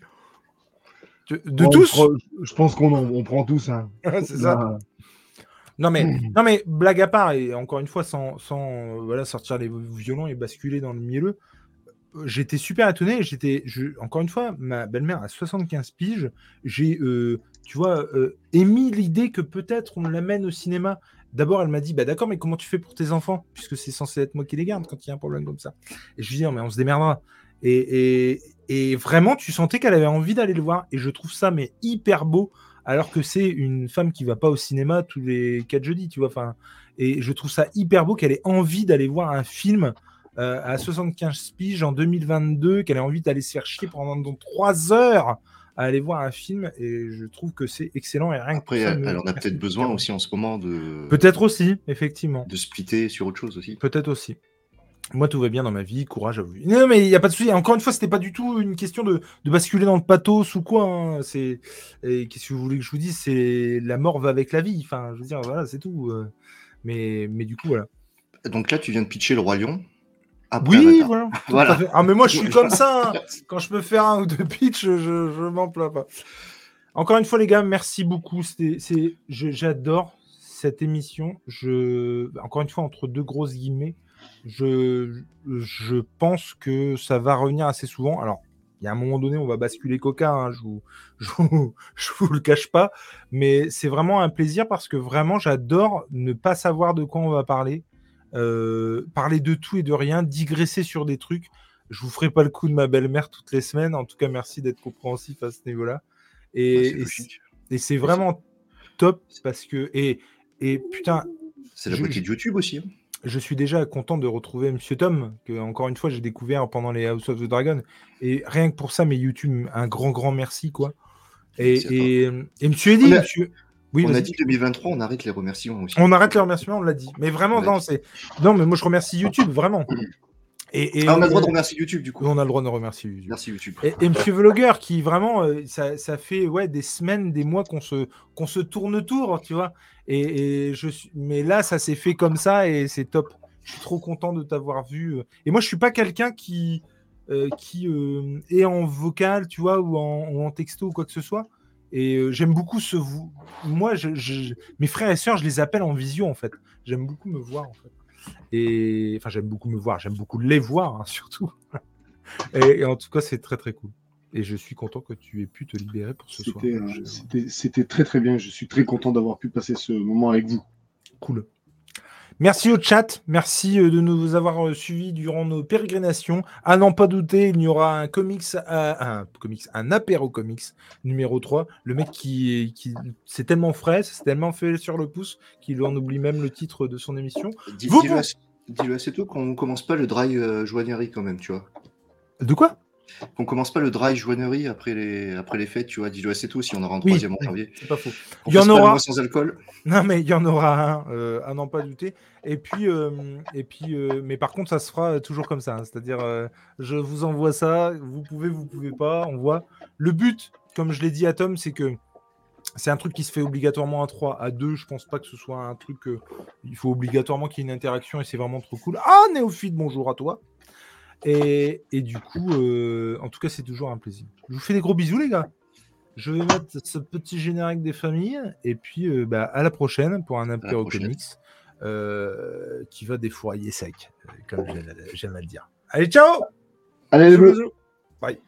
De Bon, tous? je, pense qu'on en- on prend tous. Hein. [LAUGHS] C'est ça. Non mais, non mais blague à part, et encore une fois, sans, sans euh, voilà, sortir les violons et basculer dans le mielleux, euh, j'étais super étonné. J'étais, encore une fois, ma belle-mère a 75 piges. J'ai, euh, tu vois, euh, émis l'idée que peut-être on l'amène au cinéma. D'abord, elle m'a dit, bah d'accord, mais comment tu fais pour tes enfants? Puisque c'est censé être moi qui les garde quand il y a un problème comme ça. Et je lui dis, non, mais on se démerdera. Et, et, et vraiment, tu sentais qu'elle avait envie d'aller le voir. Et je trouve ça, mais hyper beau alors que c'est une femme qui va pas au cinéma tous les quatre jeudis, tu vois. Enfin, et je trouve ça hyper beau qu'elle ait envie d'aller voir un film euh, à 75 piges en 2022, qu'elle ait envie d'aller se faire chier pendant donc trois heures à aller voir un film. Et je trouve que c'est excellent. Et rien que Après, ça, elle, en a peut-être besoin aussi en ce moment de, Peut-être aussi, effectivement. de splitter sur autre chose aussi. Peut-être aussi. Moi, tout va bien dans ma vie, courage à vous. Non, mais il n'y a pas de souci. Encore une fois, c'était pas du tout une question de, de basculer dans le pathos ou quoi. hein. C'est qu'est-ce que vous voulez que je vous dise? C'est la mort va avec la vie. Enfin, je veux dire, voilà, c'est tout. euh. Mais, mais du coup, voilà. Donc là, tu viens de pitcher le Roi Lion. Après Oui, Avatar. voilà. [LAUGHS] Ah, mais moi, je suis [LAUGHS] comme ça. hein. Quand je peux faire un ou deux pitchs, je, je m'en plains pas. Encore une fois, les gars, merci beaucoup. J'adore cette émission. Je, encore une fois, entre deux grosses guillemets, je, je pense que ça va revenir assez souvent. Alors, il y a un moment donné, on va basculer Coca. hein, je vous, [LAUGHS] je vous, je vous le cache pas, mais c'est vraiment un plaisir parce que vraiment, j'adore ne pas savoir de quoi on va parler, euh, parler de tout et de rien, digresser sur des trucs. Je vous ferai pas le coup de ma belle-mère toutes les semaines. En tout cas, merci d'être compréhensif à ce niveau-là. Et, Ouais, c'est et vraiment top parce que et et putain, C'est la beauté de YouTube aussi. hein. Je suis déjà content de retrouver Monsieur Tom que encore une fois j'ai découvert pendant les House of the Dragon et rien que pour ça, mais YouTube, un grand grand merci quoi. Et et, et Monsieur Eddy, On a- Monsieur, oui, on a vas-y. dit 2023, on arrête les remerciements aussi. On arrête les remerciements, on l'a dit. Mais vraiment, non, c'est. Non, mais moi je remercie YouTube, vraiment. [CLEARS THROAT] Et, et- Ah, on a le droit de remercier YouTube du coup. on a le droit de remercier YouTube. Merci YouTube. Et, et Monsieur Vlogger qui vraiment, euh, ça, ça fait ouais des semaines, des mois qu'on se qu'on se tourne autour, tu vois. Et, et je suis, mais là ça s'est fait comme ça et c'est top. Je suis trop content de t'avoir vu. euh. Et moi je suis pas quelqu'un qui euh, qui euh, est en vocal, tu vois, ou en, ou en texto ou quoi que ce soit. Et euh, j'aime beaucoup ce vous. Moi, je, je- mes frères et sœurs, je les appelle en visio en fait. J'aime beaucoup me voir en fait. Et enfin, j'aime beaucoup me voir. J'aime beaucoup les voir hein, [LAUGHS] surtout. et, et en tout cas, c'est très très cool. Et je suis content que tu aies pu te libérer pour ce soir. C'était très très bien. Je suis très content d'avoir pu passer ce moment avec vous. Cool. Merci au chat, merci euh, de nous avoir euh, suivis durant nos pérégrinations. À n'en pas douter, il y aura un comics, euh, un comics, un apéro comics numéro 3. Le mec qui, qui c'est tellement frais, c'est tellement fait sur le pouce qu'il en oublie même le titre de son émission. Dis-le assez tôt qu'on commence pas le dry euh, joignerie quand même, tu vois. De quoi? Qu'on commence pas le dry joignerie après les, après les fêtes, tu vois. Dis-le assez tôt si on aura un Oui, troisième en janvier. C'est pas faux. Il y en aura. sans alcool. Non, mais il y en aura un, euh, à n'en pas douter. Et puis, euh, et puis euh, mais par contre, ça se fera toujours comme ça. hein. C'est-à-dire, euh, je vous envoie ça, vous pouvez, vous pouvez pas, on voit. Le but, comme je l'ai dit à Tom, c'est que c'est un truc qui se fait obligatoirement à 3. À 2, je pense pas que ce soit un truc. euh, il faut obligatoirement qu'il y ait une interaction et c'est vraiment trop cool. Ah, Néophyte, bonjour à toi. Et, et du coup, euh, en tout cas, c'est toujours un plaisir. Je vous fais des gros bisous, les gars. Je vais mettre ce petit générique des familles et puis euh, bah, à la prochaine pour un apéro comics euh, qui va défourailler sec, euh, comme j'aime à- le dire. Allez, ciao Allez les bleus. Bye.